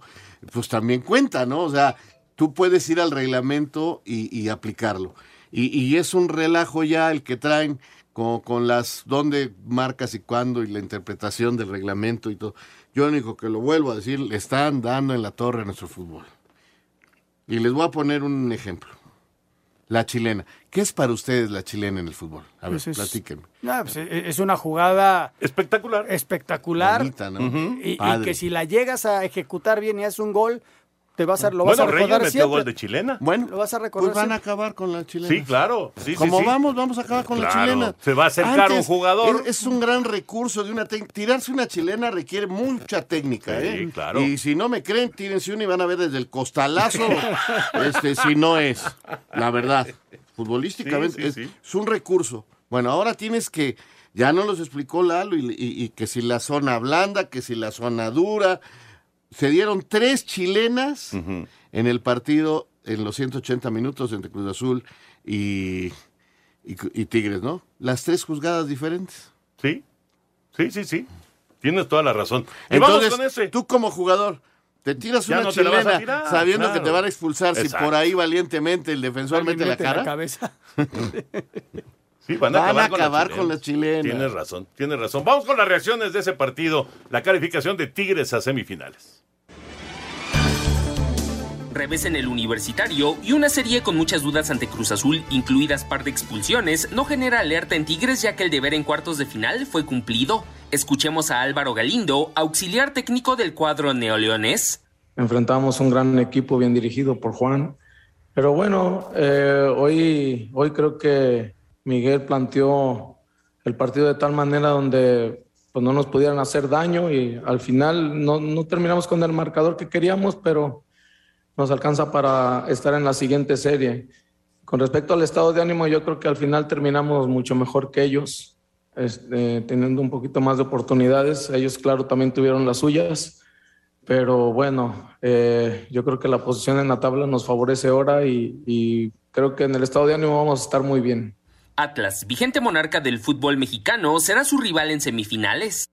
Speaker 10: pues también cuenta, ¿no? O sea, tú puedes ir al reglamento y, y aplicarlo. Y, y es un relajo ya el que traen con, con las dónde marcas y cuándo y la interpretación del reglamento y todo. Yo único que lo vuelvo a decir, le están dando en la torre a nuestro fútbol. Y les voy a poner un ejemplo. La chilena. ¿Qué es para ustedes la chilena en el fútbol? A ver,
Speaker 11: Pues es-
Speaker 10: platíquenme.
Speaker 11: No, pues, e- es una jugada
Speaker 9: espectacular.
Speaker 11: Espectacular.
Speaker 10: Bonita, ¿no?
Speaker 11: y, y que si la llegas a ejecutar bien y haces un gol, te vas a, lo vas
Speaker 9: Bueno,
Speaker 11: a
Speaker 9: Reyes
Speaker 11: recordar
Speaker 9: metió
Speaker 11: siempre.
Speaker 9: gol de chilena.
Speaker 10: Bueno,
Speaker 11: Lo vas a recordar
Speaker 10: pues van a acabar con la chilena.
Speaker 9: Sí, claro. Sí,
Speaker 10: Como
Speaker 9: sí.
Speaker 10: vamos, vamos a acabar con la chilena.
Speaker 9: se va a acercar un jugador.
Speaker 10: Es, es un gran recurso de una técnica. Tirarse una chilena requiere mucha técnica,
Speaker 9: Sí,
Speaker 10: ¿eh?
Speaker 9: claro.
Speaker 10: Y si no me creen, tírense una y van a ver desde el costalazo <laughs> este, si no es. La verdad. Futbolísticamente
Speaker 9: Sí, sí,
Speaker 10: es,
Speaker 9: sí.
Speaker 10: es un recurso. Bueno, ahora tienes que. Ya no los explicó Lalo y, y- y que si la zona blanda, que si la zona dura. Se dieron tres chilenas en el partido en los 180 minutos entre Cruz Azul y, y, y Tigres, ¿no? Las tres juzgadas diferentes.
Speaker 9: Sí, sí, sí, sí. Tienes toda la razón. Y vamos
Speaker 10: Entonces,
Speaker 9: con ese.
Speaker 10: tú como jugador, te tiras
Speaker 9: Ya
Speaker 10: una
Speaker 9: no
Speaker 10: chilena
Speaker 9: tirar,
Speaker 10: sabiendo
Speaker 9: claro.
Speaker 10: que te van a expulsar si por ahí valientemente el defensor mete la
Speaker 11: mete la
Speaker 10: cara.
Speaker 11: cabeza. <laughs>
Speaker 9: Sí, van a
Speaker 10: Van
Speaker 9: acabar,
Speaker 10: a
Speaker 9: con, la
Speaker 10: acabar
Speaker 9: chilena.
Speaker 10: con la chilena.
Speaker 9: Tienes razón, tienes razón. Vamos con las reacciones de ese partido. La calificación de Tigres a semifinales.
Speaker 13: Revés en el universitario y una serie con muchas dudas ante Cruz Azul, incluidas par de expulsiones, no genera alerta en Tigres ya que el deber en cuartos de final fue cumplido. Escuchemos a Álvaro Galindo, auxiliar técnico del cuadro neoleonés.
Speaker 21: Enfrentamos un gran equipo bien dirigido por Juan. Pero bueno, eh, hoy, hoy creo que Miguel planteó el partido de tal manera donde pues, no nos pudieran hacer daño y al final no, terminamos con el marcador que queríamos, pero nos alcanza para estar en la siguiente serie. Con respecto al estado de ánimo, yo creo que al final terminamos mucho mejor que ellos, este, teniendo un poquito más de oportunidades. Ellos, claro, también tuvieron las suyas, pero bueno, eh, yo creo que la posición en la tabla nos favorece ahora y creo que en el estado de ánimo vamos a estar muy bien.
Speaker 13: Atlas, vigente monarca del fútbol mexicano, será su rival en semifinales.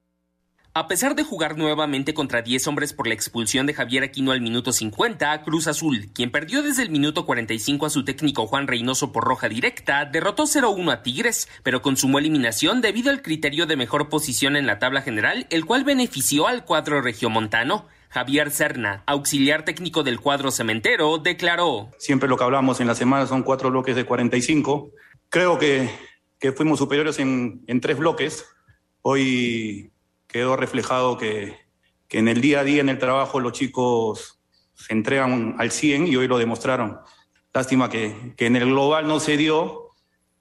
Speaker 13: A pesar de jugar nuevamente contra 10 hombres por la expulsión de Javier Aquino al minuto 50, Cruz Azul, quien perdió desde el minuto 45 a su técnico Juan Reynoso por roja directa, derrotó 0-1 a Tigres, pero consumó eliminación debido al criterio de mejor posición en la tabla general, el cual benefició al cuadro regiomontano. Javier Serna, auxiliar técnico del cuadro cementero, declaró.
Speaker 22: Siempre lo que hablamos en la semana son cuatro bloques de 45. Creo que, que fuimos superiores en, en tres bloques. Hoy quedó reflejado que, que en el día a día, en el trabajo, los chicos se entregan al 100 y hoy lo demostraron. Lástima que, que en el global no se dio,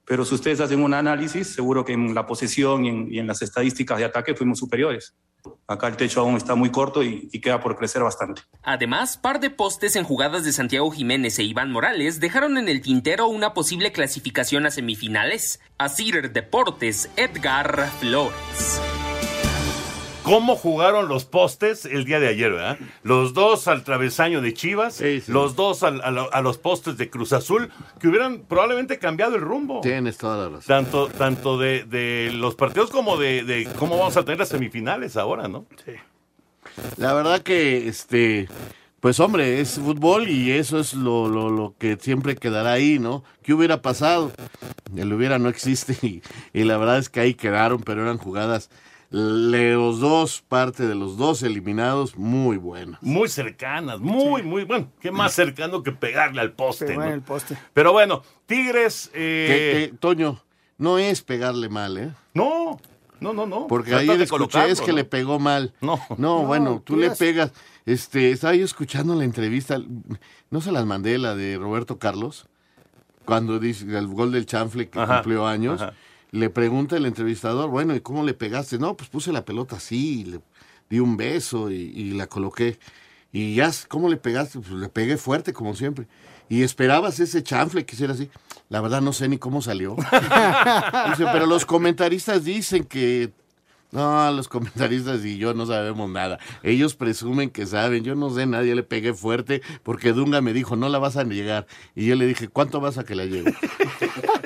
Speaker 22: pero si ustedes hacen un análisis, seguro que en la posesión y en, y en las estadísticas de ataque fuimos superiores. Acá el techo aún está muy corto y, queda por crecer bastante.
Speaker 13: Además, par de postes en jugadas de Santiago Jiménez e Iván Morales dejaron en el tintero una posible clasificación a semifinales. Asir Deportes, Edgar Flores.
Speaker 9: ¿Cómo jugaron los postes el día de ayer, verdad? Los dos al travesaño de Chivas, los dos al- a, lo- a los postes de Cruz Azul, que hubieran probablemente cambiado el rumbo.
Speaker 10: Tienes toda la razón.
Speaker 9: Tanto, tanto de, de los partidos como de, de cómo vamos a tener las semifinales ahora, ¿no? Sí.
Speaker 10: La verdad que, este, pues hombre, es fútbol y eso es lo, lo, lo que siempre quedará ahí, ¿no? ¿Qué hubiera pasado? El hubiera no existe <laughs> y, y la verdad es que ahí quedaron, pero eran jugadas los dos, parte de los dos eliminados, muy buenas.
Speaker 9: Muy cercanas, muy, muy bueno. Qué más cercano que pegarle al poste.
Speaker 11: En
Speaker 9: ¿no?
Speaker 11: el poste.
Speaker 9: Pero bueno, Tigres. eh,
Speaker 10: Que- que, Toño, no es pegarle mal, ¿eh?
Speaker 9: No, no, no, no.
Speaker 10: Porque
Speaker 9: Trata
Speaker 10: ayer
Speaker 9: de
Speaker 10: escuché es que
Speaker 9: ¿no?
Speaker 10: le pegó mal.
Speaker 9: No.
Speaker 10: No, bueno, tú le pegas. Este, estaba yo escuchando la entrevista, no se las mandé, la de Roberto Carlos, cuando dice el gol del chanfle que
Speaker 9: Ajá,
Speaker 10: cumplió años.
Speaker 9: ajá.
Speaker 10: Le pregunta el entrevistador, bueno, ¿y cómo le pegaste? No, pues puse la pelota así, le di un beso y, la coloqué. Y ya, ¿cómo le pegaste? Pues le pegué fuerte, como siempre. Y esperabas ese chanfle que hiciera así. La verdad no sé ni cómo salió. <laughs> Dice, pero los comentaristas dicen que... No, los comentaristas y yo no sabemos nada. Ellos presumen que saben. Yo no sé nada. Yo le pegué fuerte porque Dunga me dijo, no la vas a llegar. Y yo le dije, ¿cuánto vas a que la llegue? <laughs>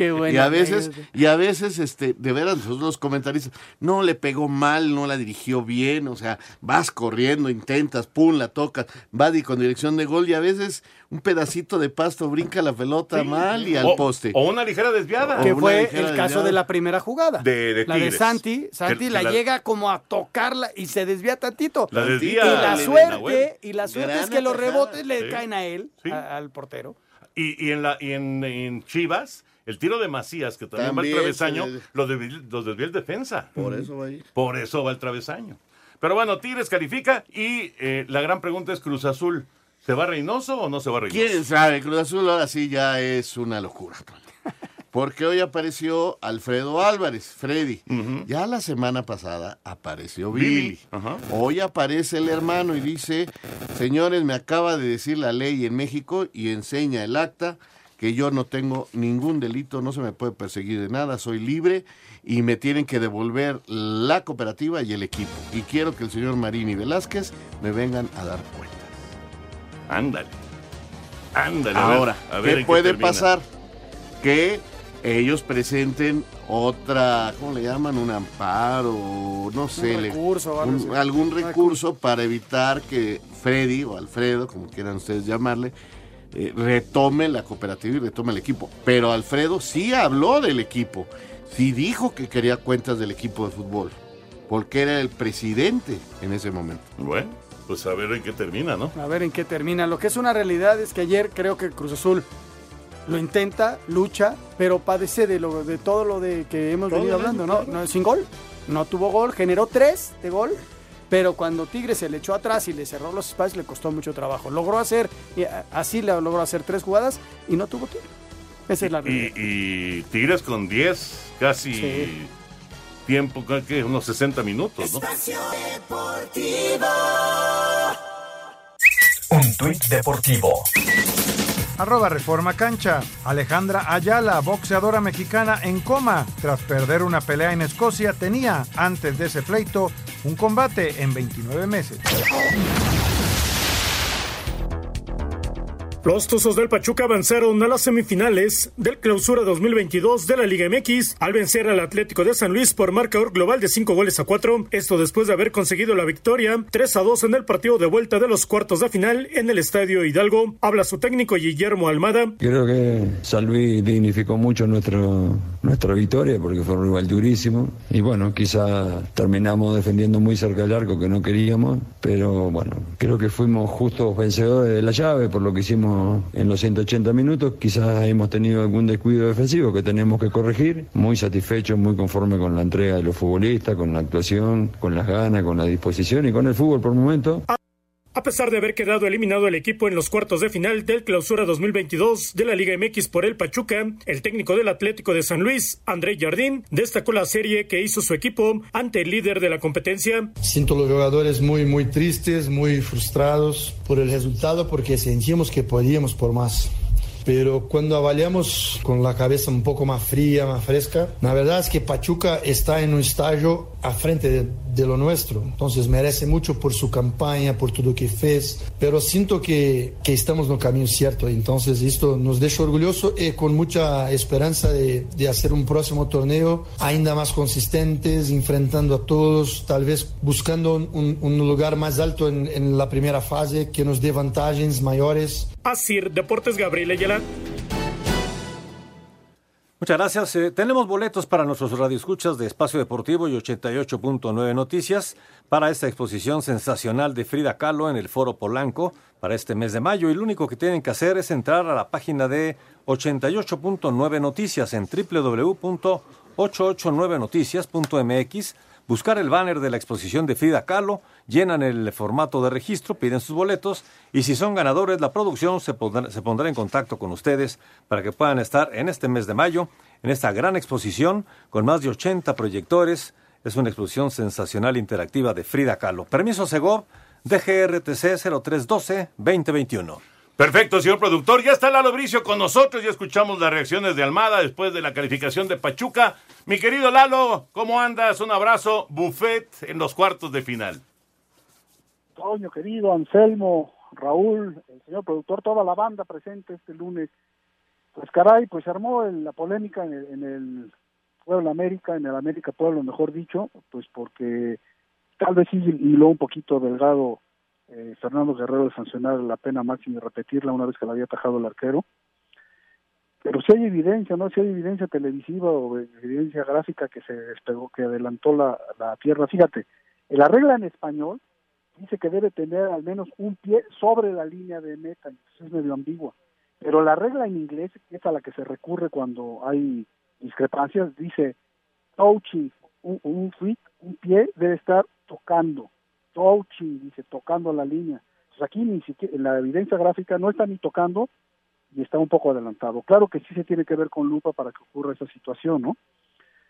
Speaker 11: Qué bueno.
Speaker 10: y a veces, y a veces, este, de veras, nosotros los comentaristas, no le pegó mal, no la dirigió bien, o sea, vas corriendo, intentas, pum, la tocas, va con dirección de gol, y a veces un pedacito de pasto brinca la pelota mal y al
Speaker 9: o,
Speaker 10: poste.
Speaker 9: O una ligera desviada.
Speaker 11: Que fue el caso
Speaker 10: desviada.
Speaker 11: de la primera jugada.
Speaker 9: De- de
Speaker 11: la de. Santi. Santi
Speaker 9: Que- que
Speaker 11: la, llega como a tocarla y se desvía tantito.
Speaker 9: La desvía
Speaker 11: y la suerte, y la suerte
Speaker 10: Gran
Speaker 11: es que los rebotes le
Speaker 9: Sí.
Speaker 11: caen a él,
Speaker 9: Sí.
Speaker 11: a- al portero.
Speaker 9: Y, y en, la, y en, en Chivas, el tiro de Macías, que también,
Speaker 10: También
Speaker 9: va al travesaño,
Speaker 10: le-
Speaker 9: lo, desvi- lo desvió el defensa.
Speaker 10: Por eso va ahí.
Speaker 9: Por eso va el travesaño. Pero bueno, Tigres califica y eh, la gran pregunta es Cruz Azul. ¿Se va Reynoso o no se va Reynoso?
Speaker 10: ¿Quién sabe? Cruz Azul ahora sí ya es una locura. <laughs> Porque hoy apareció Alfredo Álvarez, Freddy. Ya la semana pasada apareció Billy. Hoy aparece el hermano y dice, señores, me acaba de decir la ley en México y enseña el acta que yo no tengo ningún delito, no se me puede perseguir de nada, soy libre y me tienen que devolver la cooperativa y el equipo. Y quiero que el señor Marini Velázquez me vengan a dar cuenta.
Speaker 9: Ándale. Ándale. a ver,
Speaker 10: Ahora,
Speaker 9: a ver
Speaker 10: ¿qué puede pasar? Que ellos presenten otra, ¿cómo le llaman? Un amparo, no sé, le-
Speaker 11: recurso o algo
Speaker 10: un-
Speaker 11: así.
Speaker 10: algún recurso para evitar que Freddy o Alfredo, como quieran ustedes llamarle, eh, retome la cooperativa y retome el equipo. Pero Alfredo sí habló del equipo, sí dijo que quería cuentas del equipo de fútbol, porque era el presidente en ese momento.
Speaker 9: Bueno, pues a ver en qué termina, ¿no?
Speaker 11: A ver en qué termina. Lo que es una realidad es que ayer creo que Cruz Azul lo intenta, lucha, pero padece de lo de todo lo de que hemos
Speaker 10: Todo
Speaker 11: venido hablando, ¿no? no sin gol, no tuvo gol, generó tres de gol, pero cuando Tigres se le echó atrás y le cerró los espacios le costó mucho trabajo. Logró hacer, así le logró hacer tres jugadas y no tuvo tiro. Esa es la realidad.
Speaker 9: Y, y Tigres con 10, casi
Speaker 11: Sí.
Speaker 9: tiempo, que unos 60 minutos, ¿no?
Speaker 17: Espacio Deportivo.
Speaker 7: Un tuit deportivo.
Speaker 1: Arroba Reforma Cancha. Alejandra Ayala, boxeadora mexicana en coma. Tras perder una pelea en Escocia, tenía, antes de ese pleito, un combate en 29 meses.
Speaker 12: Los Tuzos del Pachuca avanzaron a las semifinales del Clausura 2022 de la Liga MX al vencer al Atlético de San Luis por marcador global de 5 goles a 4. Esto después de haber conseguido la victoria 3 a 2 en el partido de vuelta de los cuartos de final en el Estadio Hidalgo. Habla su técnico Guillermo Almada.
Speaker 15: Creo que San Luis dignificó mucho nuestro, nuestra victoria porque fue un rival durísimo. Y bueno, quizá terminamos defendiendo muy cerca del arco que no queríamos, pero bueno, creo que fuimos justos vencedores de la llave por lo que hicimos en los 180 minutos. Quizás hemos tenido algún descuido defensivo que tenemos que corregir. Muy satisfecho, muy conforme con la entrega de los futbolistas, con la actuación, con las ganas, con la disposición y con el fútbol por momento.
Speaker 12: A pesar de haber quedado eliminado el equipo en los cuartos de final del Clausura 2022 de la Liga MX por el Pachuca, el técnico del Atlético de San Luis, André Jardín, destacó la serie que hizo su equipo ante el líder de la competencia.
Speaker 23: Siento los jugadores muy, muy tristes, muy frustrados por el resultado porque sentimos que podíamos por más. Pero cuando avaliamos con la cabeza un poco más fría, más fresca, la verdad es que Pachuca está en un estallo a frente de, de lo nuestro. Entonces merece mucho por su campaña, por todo lo que fez. Pero siento que, que estamos en el camino cierto. Entonces esto nos deja orgulloso y con mucha esperanza de, de hacer un próximo torneo ainda más consistentes, enfrentando a todos, tal vez buscando un, un lugar más alto en, en la primera fase que nos dé vantagens mayores.
Speaker 12: Asir Deportes Gabriel Ayala.
Speaker 24: Muchas gracias. Eh, tenemos boletos para nuestros radioescuchas de Espacio Deportivo y 88.9 Noticias para esta exposición sensacional de Frida Kahlo en el Foro Polanco para este mes de mayo. Y lo único que tienen que hacer es entrar a la página de 88.9 Noticias en www.889noticias.mx buscar el banner de la exposición de Frida Kahlo, llenan el formato de registro, piden sus boletos y si son ganadores, la producción se pondrá, en contacto con ustedes para que puedan estar en este mes de mayo en esta gran exposición con más de 80 proyectores. Es una exposición sensacional interactiva de Frida Kahlo. Permiso Segov, DGRTC 0312-2021.
Speaker 9: Perfecto, señor productor. Ya está Lalo Bricio con nosotros. Ya escuchamos las reacciones de Almada después de la calificación de Pachuca. Mi querido Lalo, ¿cómo andas? Un abrazo. Buffet en los cuartos de final.
Speaker 25: Toño, querido, Anselmo, Raúl, el señor productor, toda la banda presente este lunes. Pues caray, pues se armó la polémica en el, en el América, en el América Pueblo, mejor dicho, pues porque tal vez sí hiló un poquito delgado eh, Fernando Guerrero de sancionar la pena máxima y repetirla una vez que la había atajado el arquero. Pero si hay evidencia, ¿no? Si hay evidencia televisiva o evidencia gráfica que se despegó, que adelantó la, la tierra. Fíjate, la regla en español dice que debe tener al menos un pie sobre la línea de meta, entonces es medio ambigua. Pero la regla en inglés, que es a la que se recurre cuando hay discrepancias, dice touching, un, un, un pie debe estar tocando touching, dice, tocando la línea. Pues aquí ni siquiera, en la evidencia gráfica no está ni tocando y está un poco adelantado. Claro que sí se tiene que ver con lupa para que ocurra esa situación, ¿no?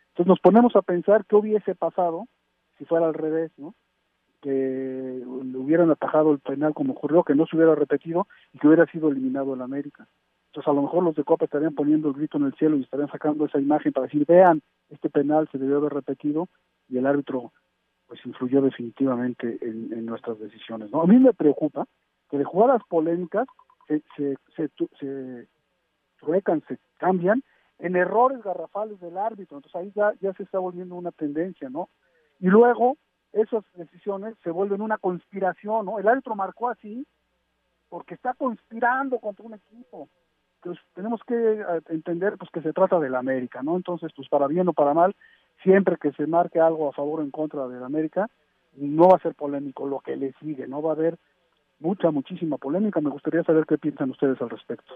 Speaker 25: Entonces nos ponemos a pensar qué hubiese pasado si fuera al revés, ¿no? Que le hubieran atajado el penal como ocurrió, que no se hubiera repetido y que hubiera sido eliminado el América. Entonces a lo mejor los de Copa estarían poniendo el grito en el cielo y estarían sacando esa imagen para decir, vean, este penal se debió haber repetido y el árbitro pues influyó definitivamente en, nuestras decisiones. ¿no? A mí me preocupa que de jugadas polémicas se, se, se, se truecan, se cambian en errores garrafales del árbitro. Entonces ahí ya, ya se está volviendo una tendencia, ¿no? Y luego esas decisiones se vuelven una conspiración, ¿no? El árbitro marcó así porque está conspirando contra un equipo. Entonces tenemos que eh, entender pues que se trata de la América, ¿no? Entonces, pues para bien o para mal, siempre que se marque algo a favor o en contra de América, no va a ser polémico lo que le sigue, no va a haber mucha, muchísima polémica. Me gustaría saber qué piensan ustedes al respecto.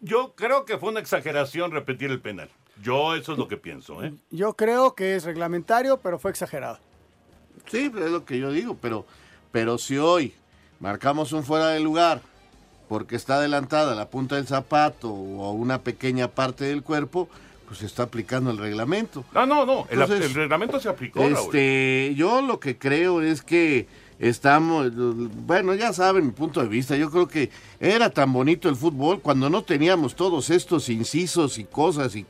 Speaker 9: Yo creo que fue una exageración repetir el penal. Yo eso es lo que pienso. ¿eh?
Speaker 11: Yo creo que es reglamentario, pero fue exagerado.
Speaker 10: Sí, es lo que yo digo, pero, pero si hoy marcamos un fuera de lugar porque está adelantada la punta del zapato o una pequeña parte del cuerpo, pues se está aplicando el reglamento.
Speaker 9: No, no, no, el, reglamento se aplicó.
Speaker 10: Este, yo lo que creo es que estamos, bueno, ya saben mi punto de vista, yo creo que era tan bonito el fútbol cuando no teníamos todos estos incisos y cosas y...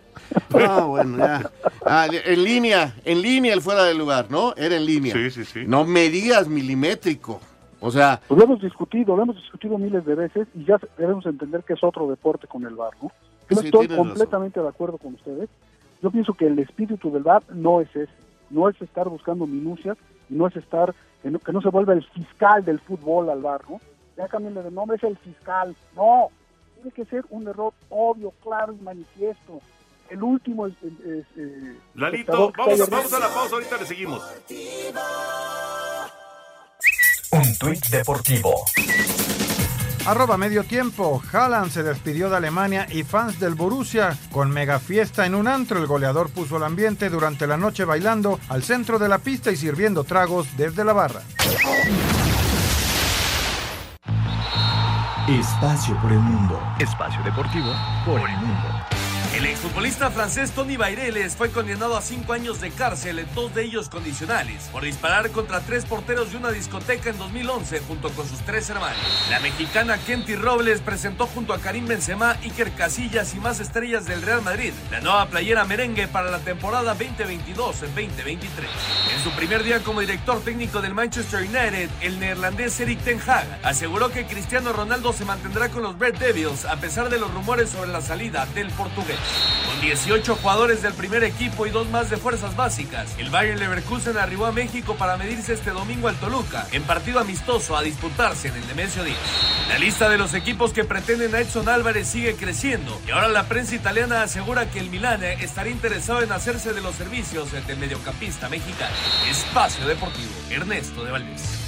Speaker 10: Ah, bueno, ya. Ah, en línea, en línea el fuera de lugar, ¿no? Era en línea.
Speaker 9: Sí, sí, sí.
Speaker 10: No medías milimétrico. O sea...
Speaker 25: Pues lo hemos discutido, lo hemos discutido miles de veces y ya debemos entender que es otro deporte con el bar, ¿no? Yo estoy completamente de acuerdo con ustedes. Yo pienso que el espíritu del VAR no es ese, no es estar buscando minucias, no es estar, que no, que no se vuelva el fiscal del fútbol al VAR, ¿no? Ya cambienle de nombre, es el fiscal. No, tiene que ser un error obvio, claro y manifiesto. El último es...
Speaker 9: Lalito, vamos, vamos a la pausa, ahorita le seguimos.
Speaker 7: Un tuit deportivo.
Speaker 1: Arroba medio tiempo. Haaland se despidió de Alemania y fans del Borussia con mega fiesta en un antro. El goleador puso el ambiente durante la noche bailando al centro de la pista y sirviendo tragos desde la barra.
Speaker 7: Espacio por el mundo. Espacio deportivo por el mundo.
Speaker 26: El exfutbolista francés Tony Baireles fue condenado a cinco años de cárcel, dos de ellos condicionales, por disparar contra tres porteros de una discoteca en 2011 junto con sus tres hermanos. La mexicana Kenty Robles presentó junto a Karim Benzema, Iker Casillas y más estrellas del Real Madrid la nueva playera merengue para la temporada 2022-2023. En su primer día como director técnico del Manchester United, el neerlandés Erik Ten Hag aseguró que Cristiano Ronaldo se mantendrá con los Red Devils a pesar de los rumores sobre la salida del portugués. Con 18 jugadores del primer equipo y dos más de fuerzas básicas, el Bayern Leverkusen arribó a México para medirse este domingo al Toluca, en partido amistoso a disputarse en el Nemesio Díaz. La lista de los equipos que pretenden a Edson Álvarez sigue creciendo y ahora la prensa italiana asegura que el Milán estaría interesado en hacerse de los servicios del mediocampista mexicano. Espacio Deportivo, Ernesto de Valdés.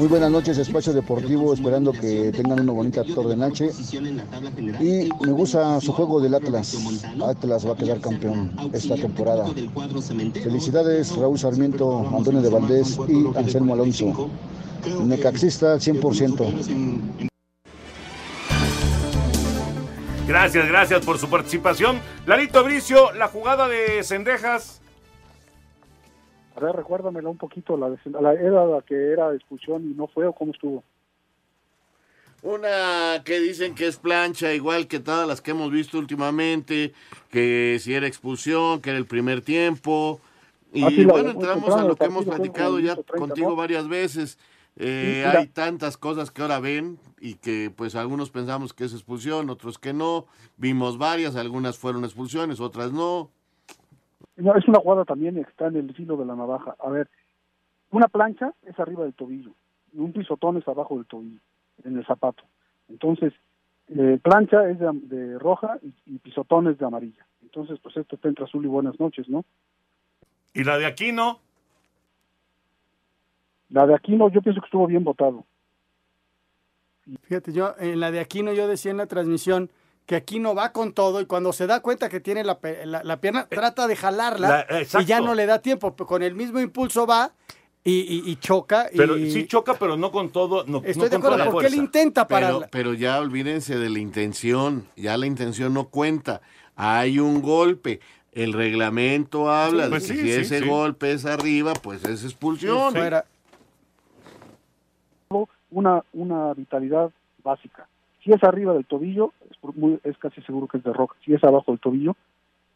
Speaker 27: Muy buenas noches, Espacio Deportivo, esperando que tengan una bonita tarde noche. Y me gusta su juego del Atlas. Atlas va a quedar campeón esta temporada. Felicidades, Raúl Sarmiento, Antonio de Valdés y Anselmo Alonso. Necaxista al 100%.
Speaker 9: Gracias, gracias por su participación. Larito Bricio, la jugada de Cendejas.
Speaker 25: Ver, recuérdamela un poquito, la, era la que era expulsión y no fue o cómo estuvo.
Speaker 10: Una que dicen que es plancha, igual que todas las que hemos visto últimamente, que si era expulsión, que era el primer tiempo. Y
Speaker 25: Ah, sí,
Speaker 10: bueno, entramos
Speaker 25: temprano
Speaker 10: a lo que hemos platicado ya
Speaker 25: minuto 30,
Speaker 10: contigo
Speaker 25: ¿no?
Speaker 10: varias veces. Eh,
Speaker 25: Sí,
Speaker 10: hay tantas cosas que ahora ven y que pues algunos pensamos que es expulsión, otros que no. Vimos varias, algunas fueron expulsiones, otras no.
Speaker 25: No, es una jugada también que está en el filo de la navaja. A ver, una plancha es arriba del tobillo y un pisotón es abajo del tobillo, en el zapato. Entonces, eh, plancha es de, de roja y, y pisotón es de amarilla. Entonces, pues esto está entre azul y buenas noches, ¿no?
Speaker 9: Y la de Aquino.
Speaker 25: La de Aquino yo pienso que estuvo bien votado.
Speaker 11: Fíjate, yo en la de Aquino yo decía en la transmisión que Aquino va con todo y cuando se da cuenta que tiene la, pe- la- la pierna, trata de jalarla
Speaker 9: la-
Speaker 11: y ya no le da tiempo. pero Con el mismo impulso va y, y- y choca.
Speaker 9: Pero
Speaker 11: y...
Speaker 9: sí choca, pero no con todo. No,
Speaker 11: Estoy
Speaker 9: no
Speaker 11: de acuerdo, porque él intenta
Speaker 10: Pero,
Speaker 11: pararla.
Speaker 10: pero ya olvídense de la intención, ya la intención no cuenta. Hay un golpe. El reglamento habla
Speaker 9: Pues
Speaker 10: de que
Speaker 9: sí,
Speaker 10: si
Speaker 9: sí,
Speaker 10: ese
Speaker 9: sí.
Speaker 10: golpe es arriba, pues es expulsión.
Speaker 25: Una, una vitalidad básica. Si es arriba del tobillo, muy- es casi seguro que es de roca. Si es abajo del tobillo,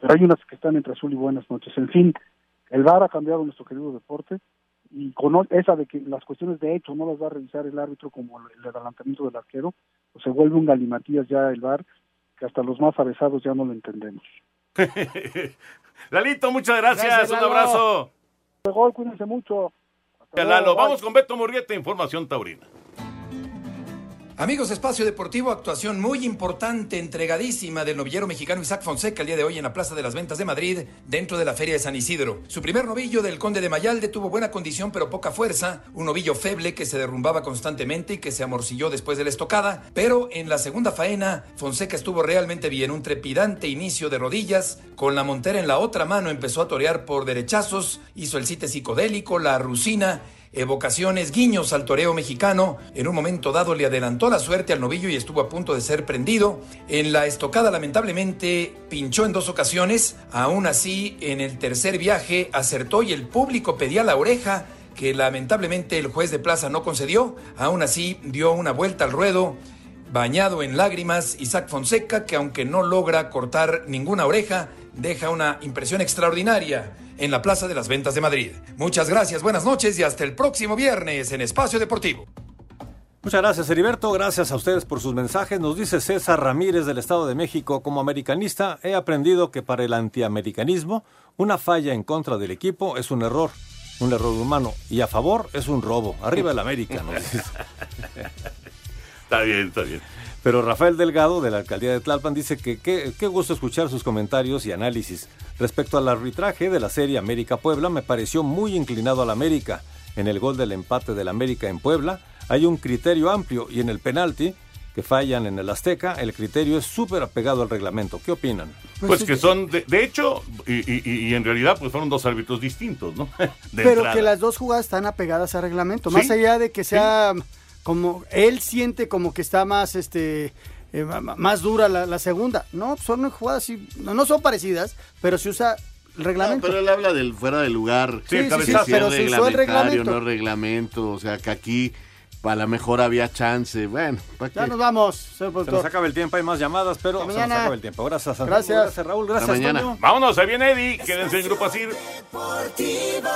Speaker 25: pero hay unas que están entre azul y buenas noches. En fin, el VAR ha cambiado nuestro querido deporte y con o- esa de que las cuestiones de hecho no las va a revisar el árbitro como el, el adelantamiento del arquero, pues se vuelve un galimatías ya el VAR que hasta los más avesados ya no lo entendemos. <laughs>
Speaker 9: Lalito, muchas gracias.
Speaker 25: Gracias,
Speaker 9: Un
Speaker 25: Lalo.
Speaker 9: abrazo.
Speaker 25: De gol, cuídense mucho. Hasta
Speaker 9: Lalo,
Speaker 25: luego, bye.
Speaker 9: vamos con Beto Murrieta, información taurina.
Speaker 28: Amigos Espacio Deportivo, actuación muy importante, entregadísima del novillero mexicano Isaac Fonseca el día de hoy en la Plaza de las Ventas de Madrid, dentro de la Feria de San Isidro. Su primer novillo del Conde de Mayalde tuvo buena condición pero poca fuerza, un novillo feble que se derrumbaba constantemente y que se amorcilló después de la estocada, pero en la segunda faena Fonseca estuvo realmente bien, un trepidante inicio de rodillas, con la montera en la otra mano empezó a torear por derechazos, hizo el cite psicodélico, la rusina, evocaciones, guiños al toreo mexicano. En un momento dado le adelantó la suerte al novillo y estuvo a punto de ser prendido. En la estocada lamentablemente pinchó en dos ocasiones. Aún así, en el tercer viaje acertó y el público pedía la oreja que lamentablemente el juez de plaza no concedió. Aún así dio una vuelta al ruedo. Bañado en lágrimas, Isaac Fonseca, que aunque no logra cortar ninguna oreja, deja una impresión extraordinaria en la Plaza de las Ventas de Madrid. Muchas gracias, buenas noches y hasta el próximo viernes en Espacio Deportivo.
Speaker 24: Muchas gracias, Heriberto. Gracias a ustedes por sus mensajes. Nos dice César Ramírez del Estado de México, como americanista, he aprendido que para el antiamericanismo, una falla en contra del equipo es un error, un error humano, y a favor es un robo. Arriba el América, nos dice. <laughs>
Speaker 9: Está bien, está bien.
Speaker 24: Pero Rafael Delgado, de la alcaldía de Tlalpan, dice que qué gusto escuchar sus comentarios y análisis. Respecto al arbitraje de la serie América-Puebla, me pareció muy inclinado al América. En el gol del empate del América en Puebla, hay un criterio amplio y en el penalti, que fallan en el Azteca, el criterio es súper apegado al reglamento. ¿Qué opinan?
Speaker 9: Pues que son, de, de hecho, y, y- y en realidad, pues fueron dos árbitros distintos, ¿no? <laughs> De
Speaker 11: Pero
Speaker 9: entrada.
Speaker 11: que las dos jugadas están apegadas al reglamento.
Speaker 9: Sí,
Speaker 11: Más allá de que sea como él siente como que está más este eh, más dura la, la segunda. No, son jugadas y no, no son parecidas, pero se usa el reglamento.
Speaker 10: pero él habla del fuera de lugar.
Speaker 11: Sí, sí, sí, pero
Speaker 10: es
Speaker 11: se usó el reglamento.
Speaker 10: no reglamento. O sea, que aquí a lo mejor había chance. Bueno, ¿para qué?
Speaker 11: Ya nos vamos,
Speaker 24: Se nos acaba el tiempo, hay más llamadas, pero se nos
Speaker 11: mañana.
Speaker 24: acaba el tiempo. Gracias, Antonio.
Speaker 11: Gracias.
Speaker 24: Gracias, Raúl. Gracias, Toño.
Speaker 9: Vámonos, se viene Eddie. Quédense en Grupo Asir.
Speaker 17: Deportivo.